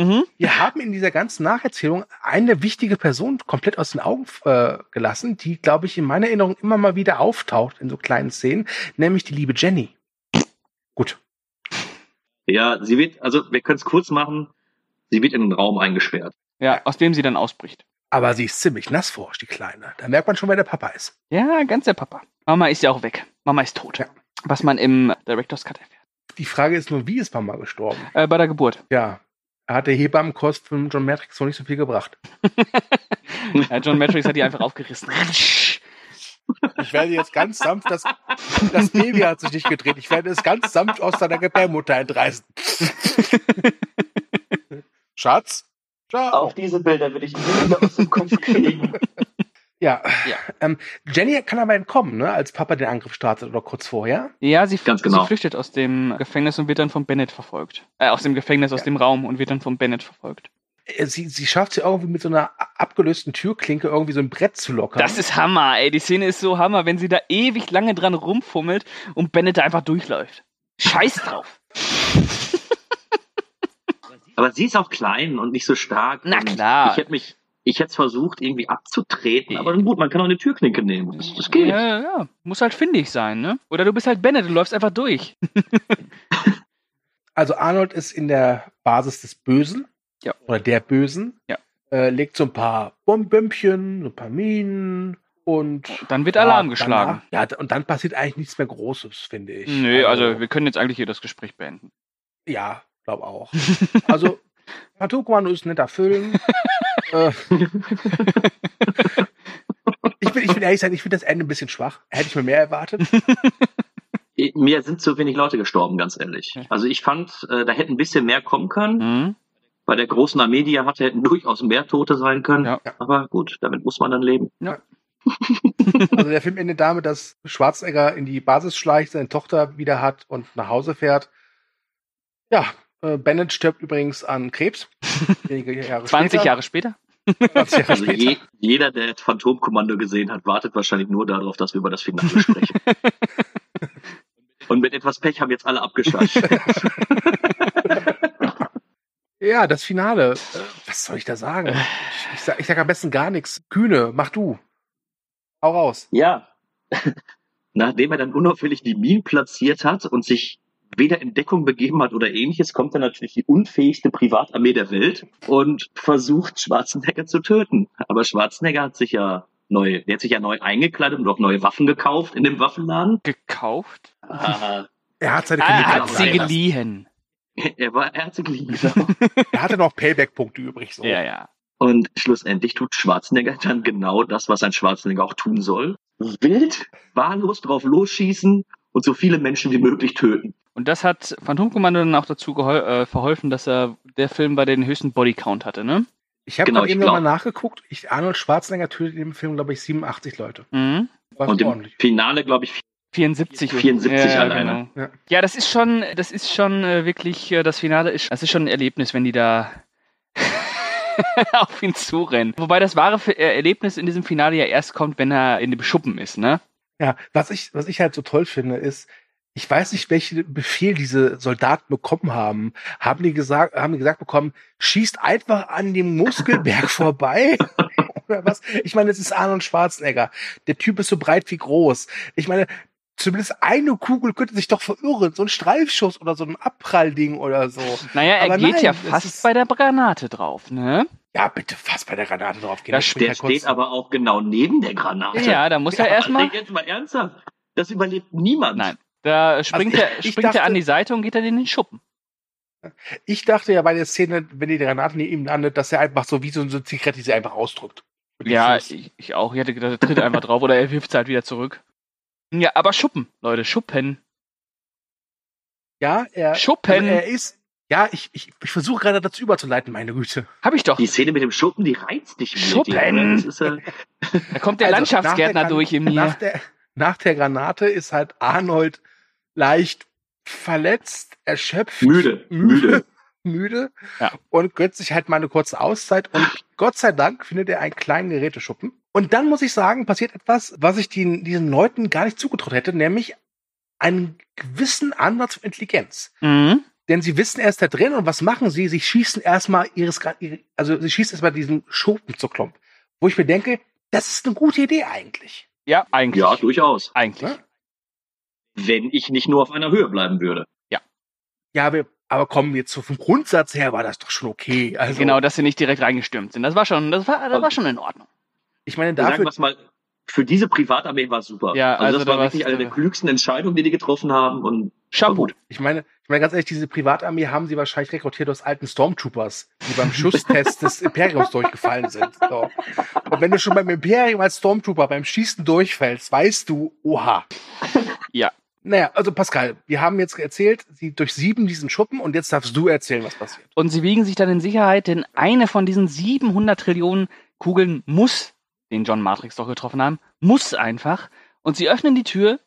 Mhm. wir haben in dieser ganzen Nacherzählung eine wichtige Person komplett aus den Augen äh, gelassen, die, glaube ich, in meiner Erinnerung immer mal wieder auftaucht in so kleinen Szenen, nämlich die liebe Jenny. Gut. ja, sie wird, also wir können es kurz machen. Sie wird in den Raum eingesperrt. Ja, aus dem sie dann ausbricht. Aber sie ist ziemlich nassforsch, die Kleine. Da merkt man schon, wer der Papa ist. Ja, ganz der Papa. Mama ist ja auch weg. Mama ist tot. Ja. Was man im Director's Cut erfährt. Die Frage ist nur, wie ist Mama gestorben? Äh, bei der Geburt. Ja. Hat der Hebammenkost von John Matrix wohl nicht so viel gebracht. Ja, John Matrix hat die einfach aufgerissen. Ich werde jetzt ganz sanft, das, das Baby hat sich nicht gedreht. Ich werde es ganz sanft aus deiner Gebärmutter entreißen. Schatz? Ciao. Auch diese Bilder will ich nie wieder aus dem Kopf kriegen. Ja. Ja. Ähm, Jenny kann aber entkommen, ne, als Papa den Angriff startet oder kurz vorher. Ja, sie, Ganz genau. sie flüchtet aus dem Gefängnis und wird dann von Bennett verfolgt. Äh, aus dem Gefängnis, aus Ja. dem Raum und wird dann von Bennett verfolgt. Äh, Sie, sie schafft sie irgendwie mit so einer abgelösten Türklinke irgendwie so ein Brett zu lockern. Das ist Hammer, ey. Die Szene ist so Hammer, wenn sie da ewig lange dran rumfummelt und Bennett da einfach durchläuft. Scheiß drauf. Aber sie ist auch klein und nicht so stark. Na klar. Ich hätte mich, ich hätte es versucht, irgendwie abzutreten. Aber gut, man kann auch eine Türklinke nehmen. Das, das geht. Ja, ja, ja. Muss halt findig sein, ne? Oder du bist halt Bennett und läufst einfach durch. Also Arnold ist in der Basis des Bösen. Ja. Oder der Bösen. Ja. Äh, legt so ein paar Bombömpchen, so ein paar Minen und Dann wird Alarm ja, geschlagen. danach- ja, und dann passiert eigentlich nichts mehr Großes, finde ich. Nö, also wir können jetzt eigentlich hier das Gespräch beenden. Ja, glaube auch. Also, Patukommando ist ein netter Film. äh, ich, bin, ich bin ehrlich gesagt, ich finde das Ende ein bisschen schwach. Hätte ich mir mehr erwartet. Mir sind zu wenig Leute gestorben, ganz ehrlich. Also ich fand, äh, da hätte ein bisschen mehr kommen können. Mhm. Bei der großen Armee, die er hatte, hätten durchaus mehr Tote sein können. Ja. Aber gut, damit muss man dann leben. Also der Film endet damit, dass Schwarzenegger in die Basis schleicht, seine Tochter wieder hat und nach Hause fährt. Ja, Bennett stirbt übrigens an Krebs. Wenige Jahre 20 später. Jahre später? 20 Jahre Also später. je, jeder, der Phantomkommando gesehen hat, wartet wahrscheinlich nur darauf, dass wir über das Finale sprechen. Und mit etwas Pech haben jetzt alle abgeschaltet. Ja, das Finale. Äh, was soll ich da sagen? Ich, ich, sag, ich sag am besten gar nichts. Kühne, mach du. Hau raus. Ja. Nachdem er dann unauffällig die Minen platziert hat und sich weder in Deckung begeben hat oder ähnliches, kommt dann natürlich die unfähigste Privatarmee der Welt und versucht Schwarzenegger zu töten. Aber Schwarzenegger hat sich ja neu, der hat sich ja neu eingekleidet und auch neue Waffen gekauft in dem Waffenladen. Gekauft? Ah, Er hat seine Ah, er Kinder hat sie geliehen. er war er hat sie geliehen, genau. Er hatte noch Payback-Punkte übrig. So. Ja, ja. Und schlussendlich tut Schwarzenegger dann genau das, was ein Schwarzenegger auch tun soll. Wild, wahllos drauf losschießen und so viele Menschen wie möglich töten. Und das hat Phantomkommando dann auch dazu gehol- äh, verholfen, dass er der Film bei den höchsten Bodycount hatte, ne? Ich habe Genau, eben nochmal nachgeguckt. Ich, Arnold Schwarzenegger tötet in dem Film, glaube ich, 87 Leute. Mhm. Und im ordentlich. Finale, glaube ich, 74. 74 ja, alleine. Genau. Ja. Ja, das ist schon, das ist schon äh, wirklich, äh, das Finale ist, das ist schon ein Erlebnis, wenn die da auf ihn zurennen. Wobei das wahre äh, Erlebnis in diesem Finale ja erst kommt, wenn er in dem Schuppen ist, ne? Ja, was ich, was ich halt so toll finde, ist, ich weiß nicht, welchen Befehl diese Soldaten bekommen haben. Haben die gesagt, haben die gesagt bekommen, schießt einfach an dem Muskelberg vorbei? Oder was? Ich meine, es ist Arnold Schwarzenegger. Der Typ ist so breit wie groß. Ich meine, zumindest eine Kugel könnte sich doch verirren. So ein Streifschuss oder so ein Abprallding oder so. Naja, er Aber geht nein, ja fast bei der Granate drauf, ne? Ja, bitte fast bei der Granate draufgehen. Da Das Der ja steht aber auch genau neben der Granate. Ja, da muss er Also erstmal. jetzt mal ernsthaft. Das überlebt niemand. Nein. Da springt, Also er, ich- ich springt er dachte- an die Seite und geht dann in den Schuppen. Ich dachte ja bei der Szene, wenn die Granate neben ihm landet, dass er einfach so wie so eine Zigarette die sie einfach ausdrückt. Ja, ich, ich auch. Ich hätte gedacht, er tritt einfach drauf oder er wirft es halt wieder zurück. Ja, aber Schuppen, Leute, Schuppen. Ja, er, Schuppen. also er ist, ja, ich, ich, ich versuche gerade dazu überzuleiten, meine Güte. Hab ich doch. Die Szene mit dem Schuppen, die reizt dich Schuppen. Das ist, äh, Da kommt der Also, Landschaftsgärtner nach der durch in mir. Nach der, nach der Granate ist halt Arnold leicht verletzt, erschöpft, Müde, müde, müde Ja. und gönnt sich halt mal eine kurze Auszeit und Gott sei Dank findet er einen kleinen Geräteschuppen. Und dann muss ich sagen, passiert etwas, was ich den, diesen Leuten gar nicht zugetraut hätte, nämlich einen gewissen Ansatz von Intelligenz. Mhm. Denn sie wissen, er ist da drin und was machen sie? Sie schießen erstmal ihres, ihre- also sie schießen erstmal diesen Schuppen zu Klump. Wo ich mir denke, das ist eine gute Idee eigentlich. Ja, eigentlich. ja, durchaus. Eigentlich. Ja. Wenn ich nicht nur auf einer Höhe bleiben würde. Ja, aber, aber kommen jetzt so vom Grundsatz her war das doch schon okay. Also, Genau, dass sie nicht direkt reingestürmt sind. Das war schon, das war, das war schon in Ordnung. Ich meine, Sagen dafür, wir es mal, für diese Privatarmee war es super. Ja, also das da war wirklich eine der klügsten Entscheidungen, die die getroffen haben. Und Chapeau. gut. ich meine, ich meine ganz ehrlich, diese Privatarmee haben sie wahrscheinlich rekrutiert aus alten Stormtroopers, die beim Schusstest des Imperiums durchgefallen sind. So. Und wenn du schon beim Imperium als Stormtrooper beim Schießen durchfällst, weißt du, oha. Ja. Naja, also Pascal, wir haben jetzt erzählt, sie durchsieben diesen Schuppen und jetzt darfst du erzählen, was passiert. Und sie wiegen sich dann in Sicherheit, denn eine von diesen 700 Trillionen Kugeln muss den John Matrix doch getroffen haben. Muss einfach. Und sie öffnen die Tür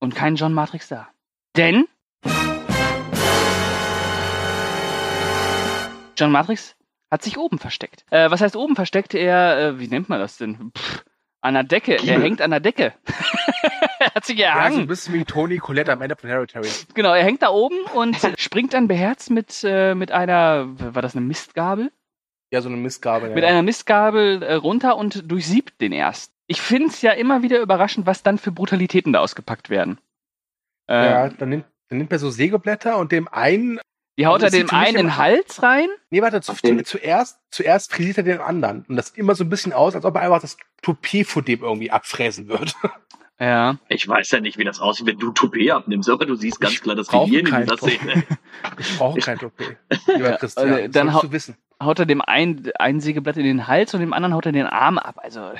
und kein John Matrix da. Denn John Matrix hat sich oben versteckt. Äh, was heißt oben versteckt? Er, äh, wie nennt man das denn? Pff, an der Decke. Er Giebel. hängt an der Decke. er hat sich Ja, so ein erhangen. bisschen wie Tony Colette am Ende von Hereditary. Genau, er hängt da oben und springt dann beherzt mit, äh, mit einer, war das eine Mistgabel? Ja, so eine Mistgabe. Mit ja. einer Mistgabel äh, runter und durchsiebt den erst. Ich finde es ja immer wieder überraschend, was dann für Brutalitäten da ausgepackt werden. Äh, ja, dann nimmt, dann nimmt er so Sägeblätter und dem einen. Die haut Also er dem einen in den Hals rein. Nee, warte, zu, zu, zuerst, zuerst frisiert er den anderen. Und das sieht immer so ein bisschen aus, als ob er einfach das Toupet von dem irgendwie abfräsen wird. Ja. Ich weiß ja nicht, wie das aussieht, wenn du Toupet abnimmst, aber du siehst ganz klar das Gehirn in kein dieser. Szene. Ich brauche kein Toupet. Lieber Ja, Christian, also das dann hau- du wissen. Haut er dem einen ein Sägeblatt in den Hals und dem anderen haut er den Arm ab. Also,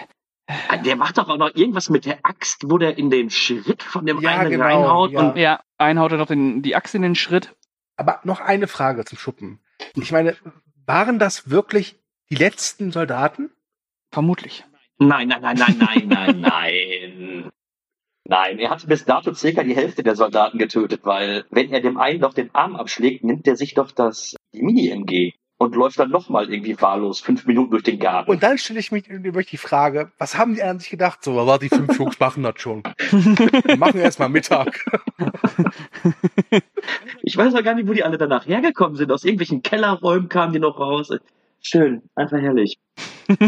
Der macht doch auch noch irgendwas mit der Axt, wo der in den Schritt von dem Ja, einen genau, reinhaut. ja. Und Ja, einen haut er noch den, die Axt in den Schritt. Aber noch eine Frage zum Schuppen. Ich meine, waren das wirklich die letzten Soldaten? Vermutlich. nein, nein, nein, nein, nein, nein, nein. Nein, er hat bis dato circa die Hälfte der Soldaten getötet, weil wenn er dem einen doch den Arm abschlägt, nimmt er sich doch das die Mini-MG und läuft dann nochmal irgendwie wahllos fünf Minuten durch den Garten. Und dann stelle ich mich wirklich die Frage, was haben die an sich gedacht? So, war die fünf Jungs machen das schon. Wir machen erst mal Mittag. Ich weiß auch gar nicht, wo die alle danach hergekommen sind. Aus irgendwelchen Kellerräumen kamen die noch raus. Schön, einfach herrlich.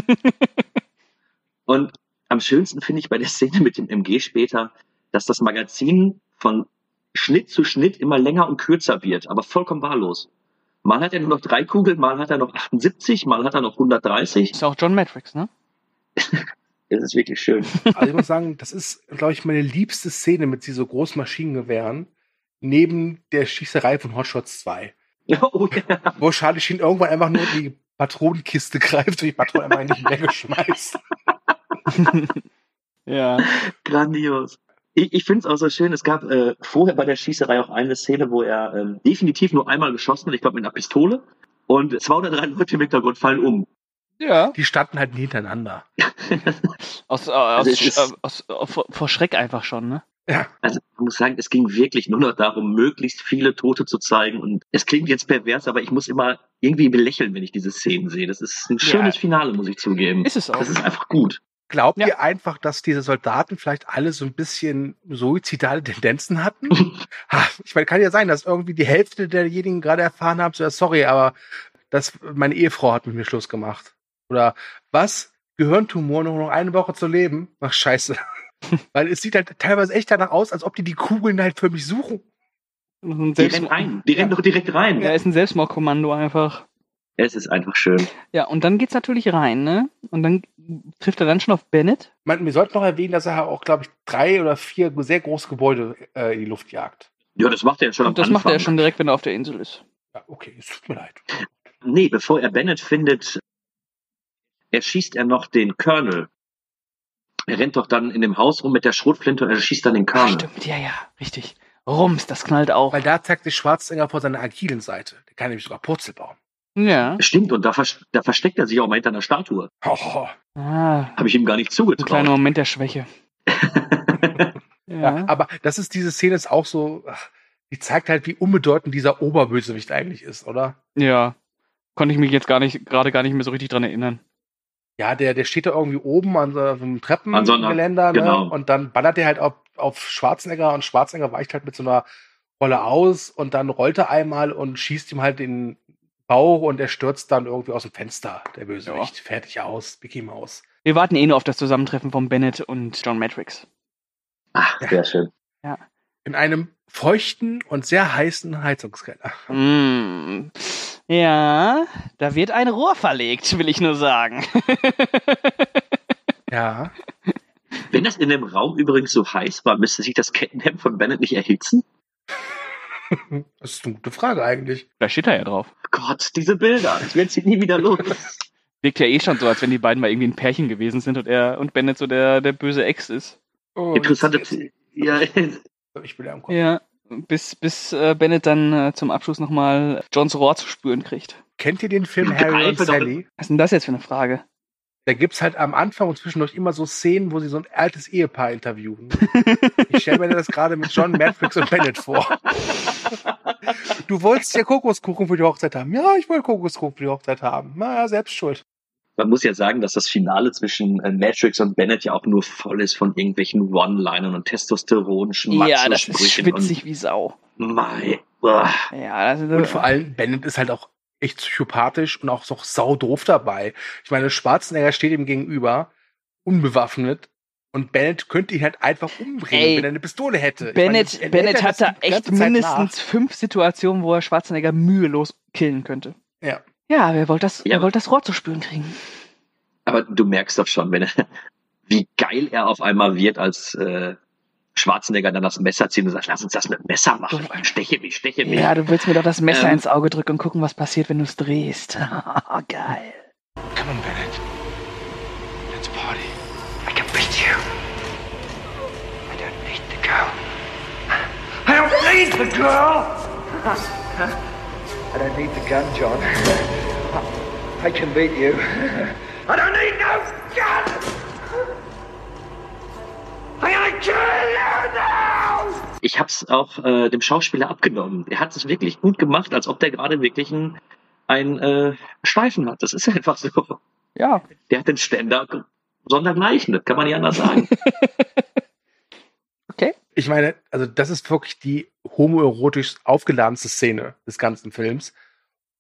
Und am schönsten finde ich bei der Szene mit dem MG später, dass das Magazin von Schnitt zu Schnitt immer länger und kürzer wird, aber vollkommen wahllos. Mal hat er nur noch drei Kugeln, mal hat er noch 78, mal hat er noch 130. Ist auch John Matrix, ne? Das ist wirklich schön. Also ich muss sagen, das ist, glaube ich, meine liebste Szene mit so großen Maschinengewehren neben der Schießerei von Hot Shots 2. Oh, ja. Wo Charlie Sheen irgendwann einfach nur in die Patronenkiste greift und die Patronen einfach nicht weggeschmeißt. Ja. Grandios. Ich, ich finde es auch so schön, es gab äh, vorher bei der Schießerei auch eine Szene, wo er ähm, definitiv nur einmal geschossen hat, ich glaube mit einer Pistole. Und zwei oder drei Leute im Hintergrund fallen um. Ja. Die standen halt hintereinander. Aus, äh, aus, Also äh, aus, äh, vor, vor Schreck einfach schon, ne? Ja. Also man muss sagen, es ging wirklich nur noch darum, möglichst viele Tote zu zeigen. Und es klingt jetzt pervers, aber ich muss immer irgendwie belächeln, wenn ich diese Szenen sehe. Das ist ein schönes Finale, muss ich zugeben. Ist es auch. Das ist einfach gut. Glaubt ihr einfach, dass diese Soldaten vielleicht alle so ein bisschen suizidale Tendenzen hatten? ha, ich meine, kann ja sein, dass irgendwie die Hälfte derjenigen gerade erfahren haben, so, ja, sorry, aber das, meine Ehefrau hat mit mir Schluss gemacht. Oder was? Gehirntumor, nur noch eine Woche zu leben? Ach, scheiße. Weil es sieht halt teilweise echt danach aus, als ob die die Kugeln halt für mich suchen. Die rennen rein. Die rennen doch direkt rein. Er ist ein Selbstmordkommando einfach. Es ist einfach schön. Ja, und dann geht's natürlich rein, ne? Und dann trifft er dann schon auf Bennett. Man, wir sollten noch erwähnen, dass er auch, glaube ich, drei oder vier sehr große Gebäude äh, in die Luft jagt. Ja, das macht er ja schon Und das am macht er Anfang. schon direkt, wenn er auf der Insel ist. Ja, okay, es tut mir leid. Nee, bevor er Bennett findet, erschießt er noch den Colonel. Er rennt doch dann in dem Haus rum mit der Schrotflinte und er schießt dann den Colonel. stimmt, ja, ja, richtig. Rums, das knallt auch. Weil da zeigt sich Schwarzenegger vor seiner agilen Seite. Der kann nämlich sogar Purzel bauen. Ja. Stimmt, und da, vers da versteckt er sich auch mal hinter einer Statue. Oh, Ah, Habe ich ihm gar nicht ein zugetraut. kleiner Moment der Schwäche. ja. aber das ist, diese Szene ist auch so, die zeigt halt, wie unbedeutend dieser Oberbösewicht eigentlich ist, oder? Ja. Konnte ich mich jetzt gar nicht, gerade gar nicht mehr so richtig dran erinnern. Ja, der, der steht da irgendwie oben an so einem An so Treppengeländer, einer- genau. ne? Und dann ballert er halt auf, auf Schwarzenegger und Schwarzenegger weicht halt mit so einer Rolle aus und dann rollt er einmal und schießt ihm halt den Bauch und er stürzt dann irgendwie aus dem Fenster, der Bösewicht. Fertig aus, Mickey Maus. Wir warten eh nur auf das Zusammentreffen von Bennett und John Matrix. Ach, sehr schön. Ja. In einem feuchten und sehr heißen Heizungskeller. Mm. Ja, da wird ein Rohr verlegt, will ich nur sagen. Ja. Wenn das in dem Raum übrigens so heiß war, müsste sich das Kettenhemd von Bennett nicht erhitzen? Das ist eine gute Frage eigentlich. Da steht er ja drauf. Gott, diese Bilder. Ich werde sie nie wieder los. Wirkt ja eh schon so, als wenn die beiden mal irgendwie ein Pärchen gewesen sind und er und Bennett so der, der böse Ex ist. Oh, Interessante. jetzt- jetzt- Ja, Ich bin ja am Kopf. Ja, bis, bis äh, Bennett dann äh, zum Abschluss nochmal Johns Rohr zu spüren kriegt. Kennt ihr den Film Harry und. Sally? Was ist denn das jetzt für eine Frage? Da gibt's halt am Anfang und zwischendurch immer so Szenen, wo sie so ein altes Ehepaar interviewen. Ich stelle mir das gerade mit John Matrix und Bennett vor. Du wolltest ja Kokoskuchen für die Hochzeit haben. Ja, ich wollte Kokoskuchen für die Hochzeit haben. Na ja, selbst schuld. Man muss ja sagen, dass das Finale zwischen äh, Matrix und Bennett ja auch nur voll ist von irgendwelchen One-Linern und Testosteron, Schmatz ja, und das ist schwitzig wie Sau. Uah. Ja, das ist, Und vor allem, Bennett ist halt auch echt psychopathisch und auch so sau doof dabei. Ich meine, Schwarzenegger steht ihm gegenüber, unbewaffnet. Und Bennett könnte ihn halt einfach umbringen, Ey, wenn er eine Pistole hätte. Ich Bennett, meine, er Bennett hat da echt mindestens nach. fünf Situationen, wo er Schwarzenegger mühelos killen könnte. Ja. Ja, wer wollte das, Ja. wollte das Rohr zu spüren kriegen? Aber du merkst doch schon, wenn er, wie geil er auf einmal wird, als äh, Schwarzenegger dann das Messer zieht und sagt, lass uns das mit dem Messer machen. Steche mich, steche mich. Ja, du willst mir doch das Messer Ähm. ins Auge drücken und gucken, was passiert, wenn du es drehst. Geil. Come on, Bennett. Let's party. I you. I don't need the girl. I don't need the girl! I don't need the gun, John. I can beat you. I don't need no gun! Ich hab's auch äh, dem Schauspieler abgenommen. Er hat es wirklich gut gemacht, als ob der gerade wirklich ein, ein äh, Steifen hat. Das ist einfach so. Ja. Der hat den Ständer sondergleichen, das kann man nicht anders sagen. Ich meine, also das ist wirklich die homoerotisch aufgeladenste Szene des ganzen Films.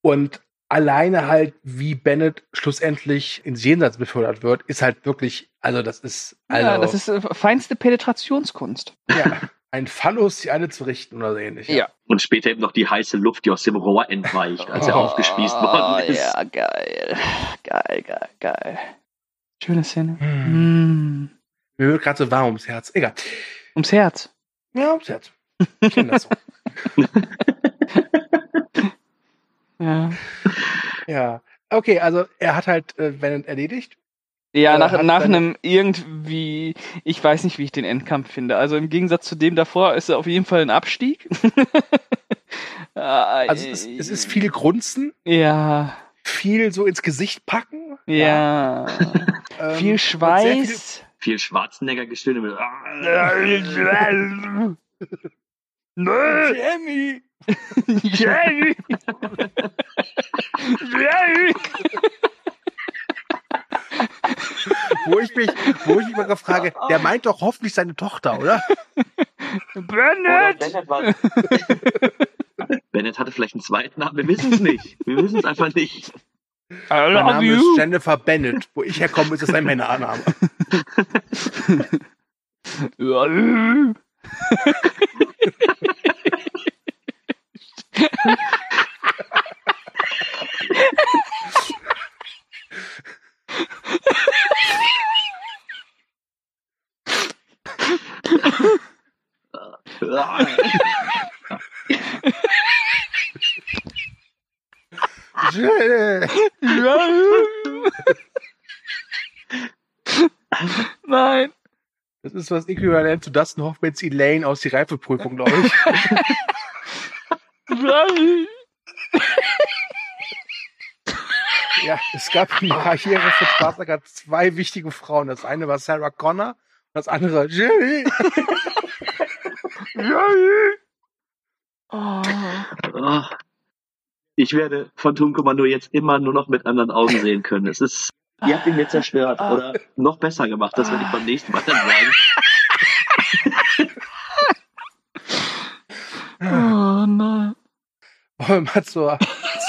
Und alleine halt, wie Bennett schlussendlich ins Jenseits befördert wird, ist halt wirklich, also das ist, also, ja, das ist äh, feinste Penetrationskunst. ja, ein Phallus, die alle zu richten oder so ähnlich. Ja. Und später eben noch die heiße Luft, die aus dem Rohr entweicht, als er Oh, aufgespießt worden ist. Ja, geil. Geil, geil, geil. Schöne Szene. Hm. Hm. Mir wird gerade so warm ums Herz. Egal. Ums Herz. Ja, ums Herz. Ich kenn das so. Ja. ja. Okay, also er hat halt äh, Bennett erledigt. Ja, Äh, nach, nach einem irgendwie, ich weiß nicht, wie ich den Endkampf finde. Also im Gegensatz zu dem davor ist er auf jeden Fall ein Abstieg. Also es ist, es ist viel Grunzen, Ja, viel so ins Gesicht packen. ja. Ähm, viel Schweiß. Viel Schwarzenegger-Gestöhne mit. Nö. Jamie! Jamie! Jamie! Wo ich mich, wo ich mich mal frage, der meint doch hoffentlich seine Tochter, oder? Bennett! Bennett, war... Bennett hatte vielleicht einen zweiten Namen, wir wissen es nicht. Wir wissen es einfach nicht. I Mein Name ist you! Jennifer Bennett. Wo ich herkomme, ist es ein Männername. Ja. Nein. Das ist was äquivalent zu Dustin Hoffmans Elaine aus die Reifeprüfung, glaube ich. Ja, es gab in der Karriere von Schwarzenegger zwei wichtige Frauen. Das eine war Sarah Connor und das andere Jenny. Oh. Oh. Ich werde Phantom Kommando jetzt immer nur noch mit anderen Augen sehen können. Es ist, ihr habt ihn mir zerstört oder noch besser gemacht. Das werde ich beim nächsten Mal dann sagen. Oh. Wollen wir mal zur,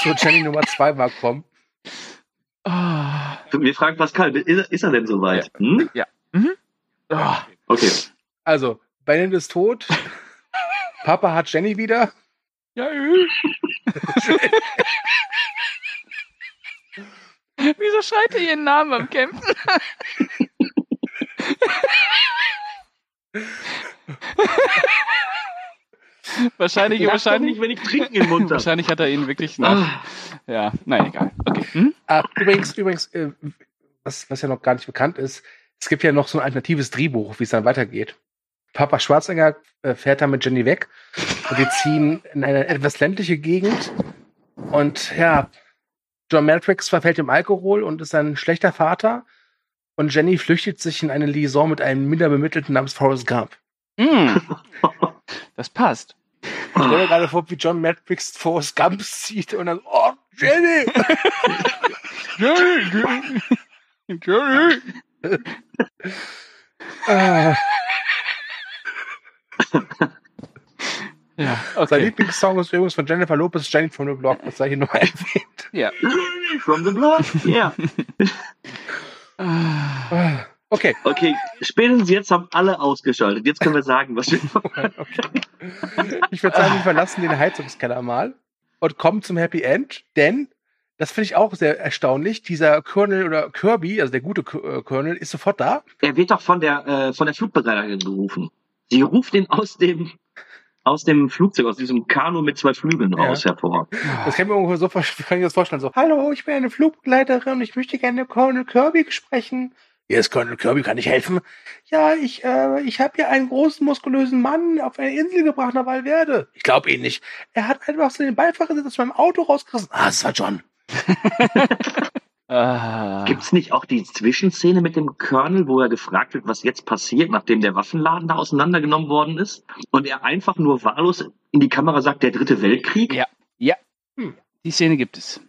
zur Jenny Nummer zwei mal kommen? Ah. Wir fragen Pascal, ist, ist er denn soweit? Hm? Ja. Mhm. Ah. Okay. Also, Bennett ist tot. Papa hat Jenny wieder. Ja. Wieso schreit er ihren Namen beim Kämpfen? wahrscheinlich, wahrscheinlich, nicht, wenn ich Trinken im Mund habe. wahrscheinlich hat er ihn wirklich nach. Ja, nein, egal. Okay. Hm? Ah, übrigens, übrigens, äh, was, was ja noch gar nicht bekannt ist, es gibt ja noch so ein alternatives Drehbuch, wie es dann weitergeht. Papa Schwarzenegger äh, fährt dann mit Jenny weg und die ziehen in eine etwas ländliche Gegend und ja, John Matrix verfällt dem Alkohol und ist ein schlechter Vater und Jenny flüchtet sich in eine Liaison mit einem minder bemittelten namens Forrest Gump. Hm. Das passt. Ich stelle mir gerade vor, wie John Matrix Forrest Gump sieht und dann, oh, Jenny! Jenny! Jenny! Ah, Ja, Sein okay. Lieblingssong ist übrigens von Jennifer Lopez, Jenny from the Block, das sei hier nur erwähnt. Ja. From the block? Ja. Ah, Okay, Okay, spätestens jetzt haben alle ausgeschaltet. Jetzt können wir sagen, was wir ich würde sagen, wir verlassen den Heizungskeller mal und kommen zum Happy End, denn das finde ich auch sehr erstaunlich. Dieser Colonel oder Kirby, also der gute äh, Colonel, ist sofort da. Er wird doch von der, äh, von der Flugbegleiterin gerufen. Sie ruft ihn aus dem, aus dem Flugzeug, aus diesem Kanu mit zwei Flügeln Ja. raus hervor. Das kann ich mir ungefähr so kann ich das vorstellen. So, hallo, ich bin eine Flugbegleiterin und ich möchte gerne Colonel Kirby sprechen. Hier ist Colonel Kirby, kann ich helfen? Ja, ich, äh, ich habe hier einen großen, muskulösen Mann auf eine Insel gebracht nach Valverde. Ich glaube ihn nicht. Er hat einfach so den Beifahrersitz aus meinem Auto rausgerissen. Ah, das war John. Ah. Gibt's nicht auch die Zwischenszene mit dem Colonel, wo er gefragt wird, was jetzt passiert, nachdem der Waffenladen da auseinandergenommen worden ist? Und er einfach nur wahllos in die Kamera sagt, der dritte Weltkrieg? Ja, ja. Die Szene gibt es.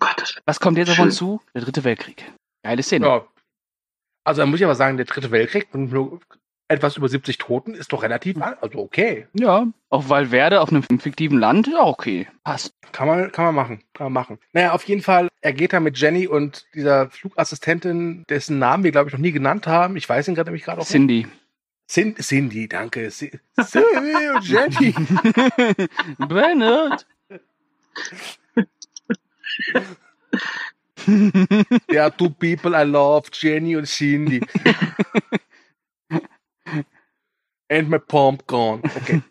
Gott, Was kommt jetzt auf Schön. uns zu? Der dritte Weltkrieg. Geile Szene. Ja. Also da muss ich aber sagen, der dritte Weltkrieg mit nur etwas über 70 Toten ist doch relativ, also okay. Ja, auf Valverde, auf einem fiktiven Land, ja, okay. Passt. Kann man, kann man machen, kann man machen. Naja, auf jeden Fall, er geht da mit Jenny und dieser Flugassistentin, dessen Namen wir, glaube ich, noch nie genannt haben. Ich weiß ihn gerade nämlich gerade auch. nicht. Cindy. Cin Cindy, danke. Ci- Cindy und Jenny. Bernard. There are two people I love, Jenny und Cindy. And my gone. Okay.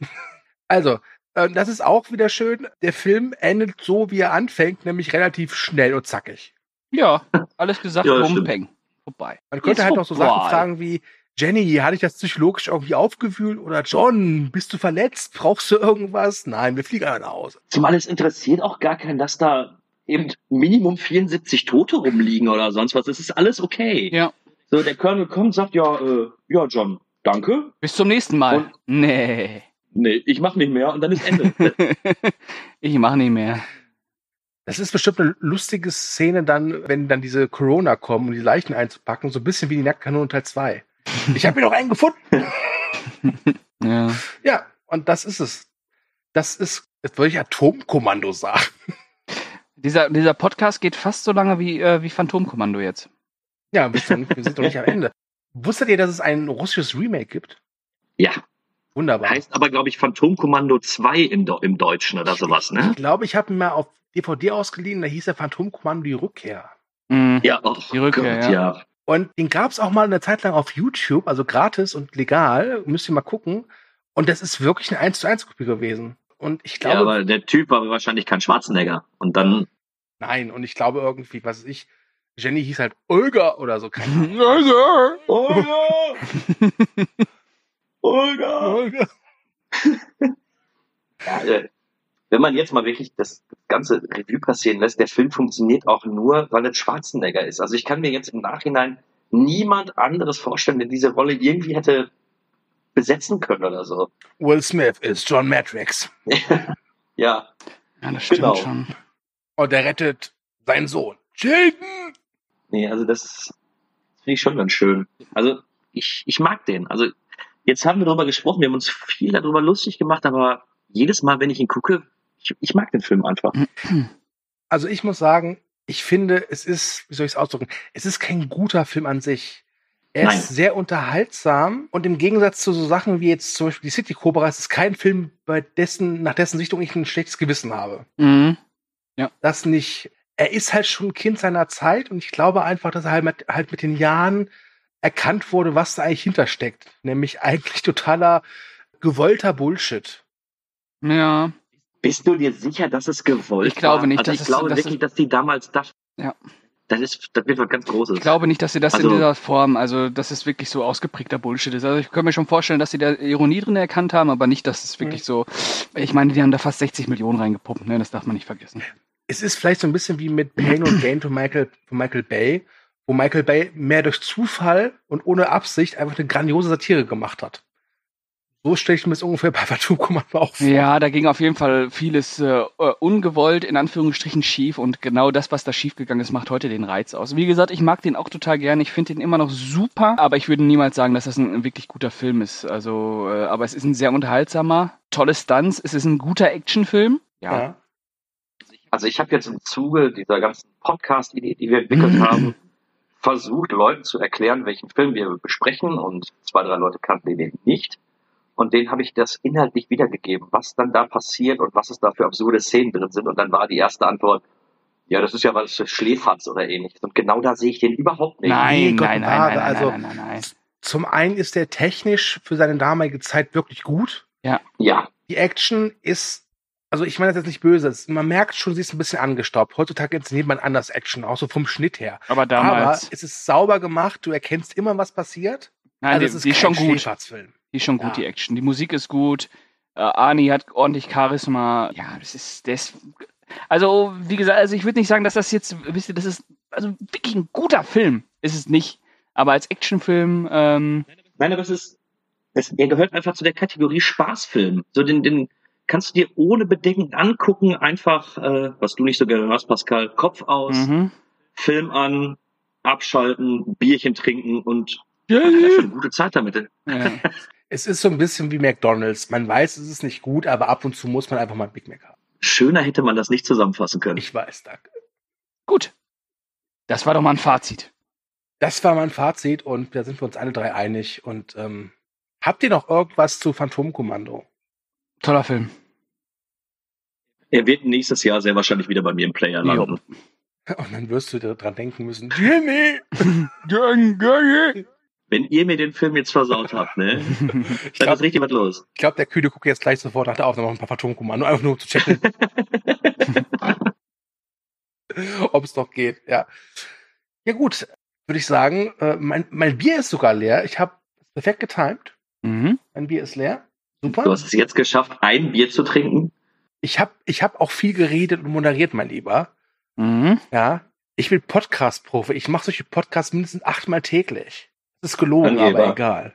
Also, äh, das ist auch wieder schön. Der Film endet so, wie er anfängt, nämlich relativ schnell und zackig. Ja, alles gesagt, Ja, das bumm, stimmt. peng. Vorbei. Man könnte Ist halt noch so. Sachen fragen wie, Jenny, hatte ich das psychologisch irgendwie aufgewühlt? Oder John, bist du verletzt? Brauchst du irgendwas? Nein, wir fliegen alle nach Hause. Zumal es interessiert auch gar keinen, dass da eben Minimum 74 Tote rumliegen oder sonst was. Es ist alles okay. Ja. So, der Colonel kommt, sagt, ja, äh, ja, John, danke. Bis zum nächsten Mal. Und- nee. Nee, ich mach nicht mehr und dann ist Ende. ich mache nicht mehr. Das ist bestimmt eine lustige Szene dann, wenn dann diese Corona kommen, um die Leichen einzupacken, so ein bisschen wie die Nacktkanone Teil 2. Ich habe mir noch einen gefunden. Ja. Ja, und das ist es. Das ist, jetzt würde ich Atomkommando sagen. Dieser, dieser Podcast geht fast so lange wie, äh, wie Phantomkommando jetzt. Ja, wir sind, wir sind doch nicht am Ende. Wusstet ihr, dass es ein russisches Remake gibt? ja, Wunderbar. heißt aber, glaube ich, Phantomkommando 2 im, im Deutschen oder sowas, ne? Ich glaube, ich habe ihn mal auf DVD ausgeliehen, da hieß der Phantomkommando die Rückkehr. Mhm. Ja, oh, Die Rückkehr, Gott, ja. ja. Und den gab es auch mal eine Zeit lang auf YouTube, also gratis und legal. Müsst ihr mal gucken. Und das ist wirklich eine 1 zu 1 Kopie gewesen. Und ich Ja, glaube, aber der Typ war wahrscheinlich kein Schwarzenegger. Und dann, nein, und ich glaube irgendwie, was weiß ich, Jenny hieß halt Olga oder so. Ahnung. Olga! Olga! Olga. Ja, äh, wenn man jetzt mal wirklich das ganze Revue passieren lässt, der Film funktioniert auch nur, weil es Schwarzenegger ist. Also ich kann mir jetzt im Nachhinein niemand anderes vorstellen, der diese Rolle irgendwie hätte besetzen können oder so. Will Smith ist John Matrix. Ja, Ja, das stimmt Genau. schon. Und er rettet seinen Sohn. Jaden! nee, also das, das finde ich schon ganz schön. Also ich, ich mag den. Also jetzt haben wir darüber gesprochen, wir haben uns viel darüber lustig gemacht, aber jedes Mal, wenn ich ihn gucke, ich, ich mag den Film einfach. Also ich muss sagen, ich finde, es ist, wie soll ich es ausdrücken, es ist kein guter Film an sich. Er Nein. ist sehr unterhaltsam und im Gegensatz zu so Sachen wie jetzt zum Beispiel die City Cobra, es ist kein Film, bei dessen, nach dessen Sichtung ich ein schlechtes Gewissen habe. Mhm. Das nicht. Er ist halt schon ein Kind seiner Zeit und ich glaube einfach, dass er halt mit, halt mit den Jahren erkannt wurde, was da eigentlich hintersteckt. Nämlich eigentlich totaler gewollter Bullshit. Ja. Bist du dir sicher, dass es gewollt Ich glaube war? nicht, Also dass ich es- glaube dass wirklich, es- dass die damals das. Ja. Das ist, das wird was ganz Großes. Ich glaube nicht, dass sie das Also- in dieser Form, also dass es wirklich so ausgeprägter Bullshit ist. Also ich kann mir schon vorstellen, dass sie da Ironie drin erkannt haben, aber nicht, dass es wirklich so. Ich meine, die haben da fast 60 Millionen reingepumpt, ne? Das darf man nicht vergessen. Es ist vielleicht so ein bisschen wie mit Pain und Gain von Michael, von Michael Bay, wo Michael Bay mehr durch Zufall und ohne Absicht einfach eine grandiose Satire gemacht hat. So stelle ich mir das ungefähr bei Phantom Commando auch vor. Ja, da ging auf jeden Fall vieles äh, äh, ungewollt, in Anführungsstrichen schief und genau das, was da schiefgegangen ist, macht heute den Reiz aus. Wie gesagt, ich mag den auch total gerne, ich finde den immer noch super, aber ich würde niemals sagen, dass das ein, ein wirklich guter Film ist. Also, äh, aber es ist ein sehr unterhaltsamer, tolle Stunts, es ist ein guter Actionfilm. Ja. Ja. Also ich habe jetzt im Zuge dieser ganzen Podcast-Idee, die wir entwickelt haben, versucht, Leuten zu erklären, welchen Film wir besprechen und zwei, drei Leute kannten den nicht. Und denen habe ich das inhaltlich wiedergegeben, was dann da passiert und was es da für absurde Szenen drin sind. Und dann war die erste Antwort, ja, das ist ja was für Schläferz oder ähnliches. Und genau da sehe ich den überhaupt nicht. Nein, Nee, Gott nein, nein, nein, nein, also- nein, nein, nein, nein. Zum einen ist der technisch für seine damalige Zeit wirklich gut. Ja, Die Action ist also ich meine das jetzt nicht böse, man merkt schon, sie ist ein bisschen angestaubt. Heutzutage inszeniert man anders Action, auch so vom Schnitt her. Aber damals. Aber es ist sauber gemacht, du erkennst immer, was passiert. Nein, Also die, es ist die ist kein schon gut. Schläferzfilm. Die ist schon gut, Ja. die Action. Die Musik ist gut. Äh, Arnie hat ordentlich Charisma. Ja, das ist, das also, wie gesagt, also ich würde nicht sagen, dass das jetzt, wisst ihr, das ist also wirklich ein guter Film. Ist es nicht. Aber als Actionfilm, ähm, Nein, aber es ist, es, er gehört einfach zu der Kategorie Spaßfilm. So den, den kannst du dir ohne Bedenken angucken, einfach, äh, was du nicht so gerne hast, Pascal, Kopf aus, mhm. Film an, abschalten, Bierchen trinken und ja, eine gute Zeit damit. ja. Es ist so ein bisschen wie McDonalds. Man weiß, es ist nicht gut, aber ab und zu muss man einfach mal ein Big Mac haben. Schöner hätte man das nicht zusammenfassen können. Ich weiß, danke. gut. Das war doch mal ein Fazit. Das war mein Fazit und da sind wir uns alle drei einig. Und ähm, habt ihr noch irgendwas zu Phantomkommando? Toller Film. Er wird nächstes Jahr sehr wahrscheinlich wieder bei mir im Player landen. Und dann wirst du dran denken müssen, Jimmy! Wenn ihr mir den Film jetzt versaut habt, ne, Ich dann glaube, ist richtig was los. ich glaub, der Kühne guckt jetzt gleich sofort nach der Aufnahme noch ein paar Phantomkommando, einfach nur um zu checken, ob es noch geht. Ja, ja gut, würde ich sagen, äh, mein, mein Bier ist sogar leer. Ich habe perfekt getimed. Mhm. Mein Bier ist leer. Du Super. hast es jetzt geschafft, ein Bier zu trinken. Ich habe ich hab auch viel geredet und moderiert, mein Lieber. Mhm. Ja, ich bin Podcast-Profi. Ich mache solche Podcasts mindestens achtmal täglich. Das ist gelogen, Angeber. aber egal.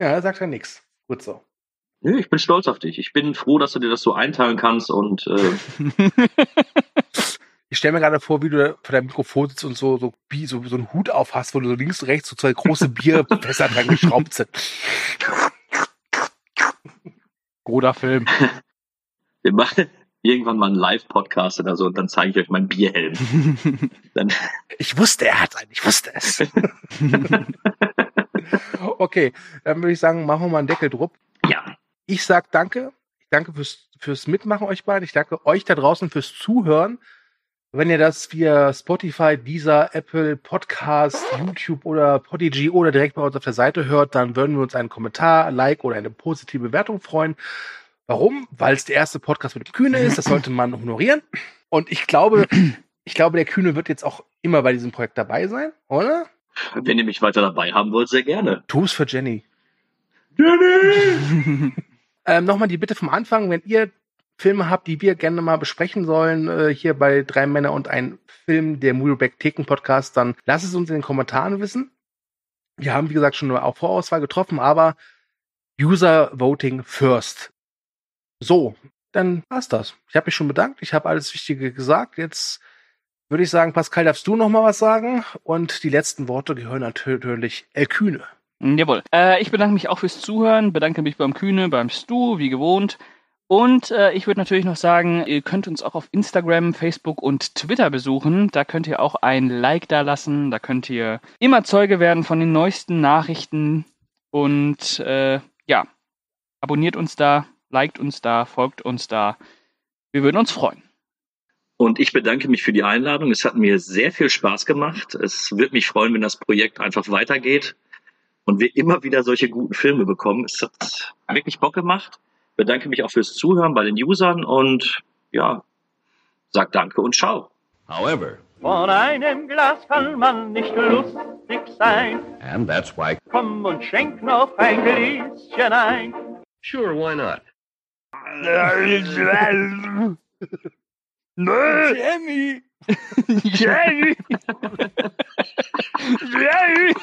Ja, er sagt ja nichts. Gut so. Nö, Ich bin stolz auf dich. Ich bin froh, dass du dir das so einteilen kannst und äh, Ich stelle mir gerade vor, wie du vor deinem Mikrofon sitzt und so, so, so, so einen Hut auf hast, wo du so links und rechts so zwei große Bierfässer dran geschraubt sind. Guter Film. wir machen irgendwann mal einen Live-Podcast oder so und dann zeige ich euch meinen Bierhelm. Dann, Ich wusste, er hat einen. Ich wusste es. okay, dann würde ich sagen, machen wir mal einen Deckel drupp. ja, Ich sag danke. Ich danke fürs, fürs Mitmachen euch beiden. Ich danke euch da draußen fürs Zuhören. Wenn ihr das via Spotify, Deezer, Apple, Podcast, YouTube oder Podigy oder direkt bei uns auf der Seite hört, dann würden wir uns einen Kommentar, ein Like oder eine positive Bewertung freuen. Warum? Weil es der erste Podcast mit dem Kühne ist. Das sollte man honorieren. Und ich glaube, ich glaube, der Kühne wird jetzt auch immer bei diesem Projekt dabei sein, oder? wenn ihr mich weiter dabei haben wollt, sehr gerne. Tu es für Jenny. Jenny! Ähm, Nochmal die Bitte vom Anfang, wenn ihr Filme habt, die wir gerne mal besprechen sollen, äh, hier bei Drei Männer und ein Film, der Movieback Theken Podcast, dann lasst es uns in den Kommentaren wissen. Wir haben, wie gesagt, schon eine Vorauswahl getroffen, aber User Voting first. So, dann war's das. Ich habe mich schon bedankt, ich habe alles Wichtige gesagt. Jetzt würde ich sagen, Pascal, darfst du noch mal was sagen? Und die letzten Worte gehören natürlich El Kühne. Jawohl. Äh, ich bedanke mich auch fürs Zuhören, bedanke mich beim Kühne, beim Stu, wie gewohnt. Und äh, ich würde natürlich noch sagen, ihr könnt uns auch auf Instagram, Facebook und Twitter besuchen. Da könnt ihr auch ein Like da lassen. Da könnt ihr immer Zeuge werden von den neuesten Nachrichten. Und äh, ja, abonniert uns da, liked uns da, folgt uns da. Wir würden uns freuen. Und ich bedanke mich für die Einladung. Es hat mir sehr viel Spaß gemacht. Es würde mich freuen, wenn das Projekt einfach weitergeht und wir immer wieder solche guten Filme bekommen. Es hat wirklich Bock gemacht. Bedanke mich auch fürs Zuhören bei den Usern und ja, sag Danke und ciao. However, Von einem Glas kann man nicht lustig sein. and that's why Komm und schenk noch ein Gläschen ein. Sure, why not? Jamie! Jamie! Jamie!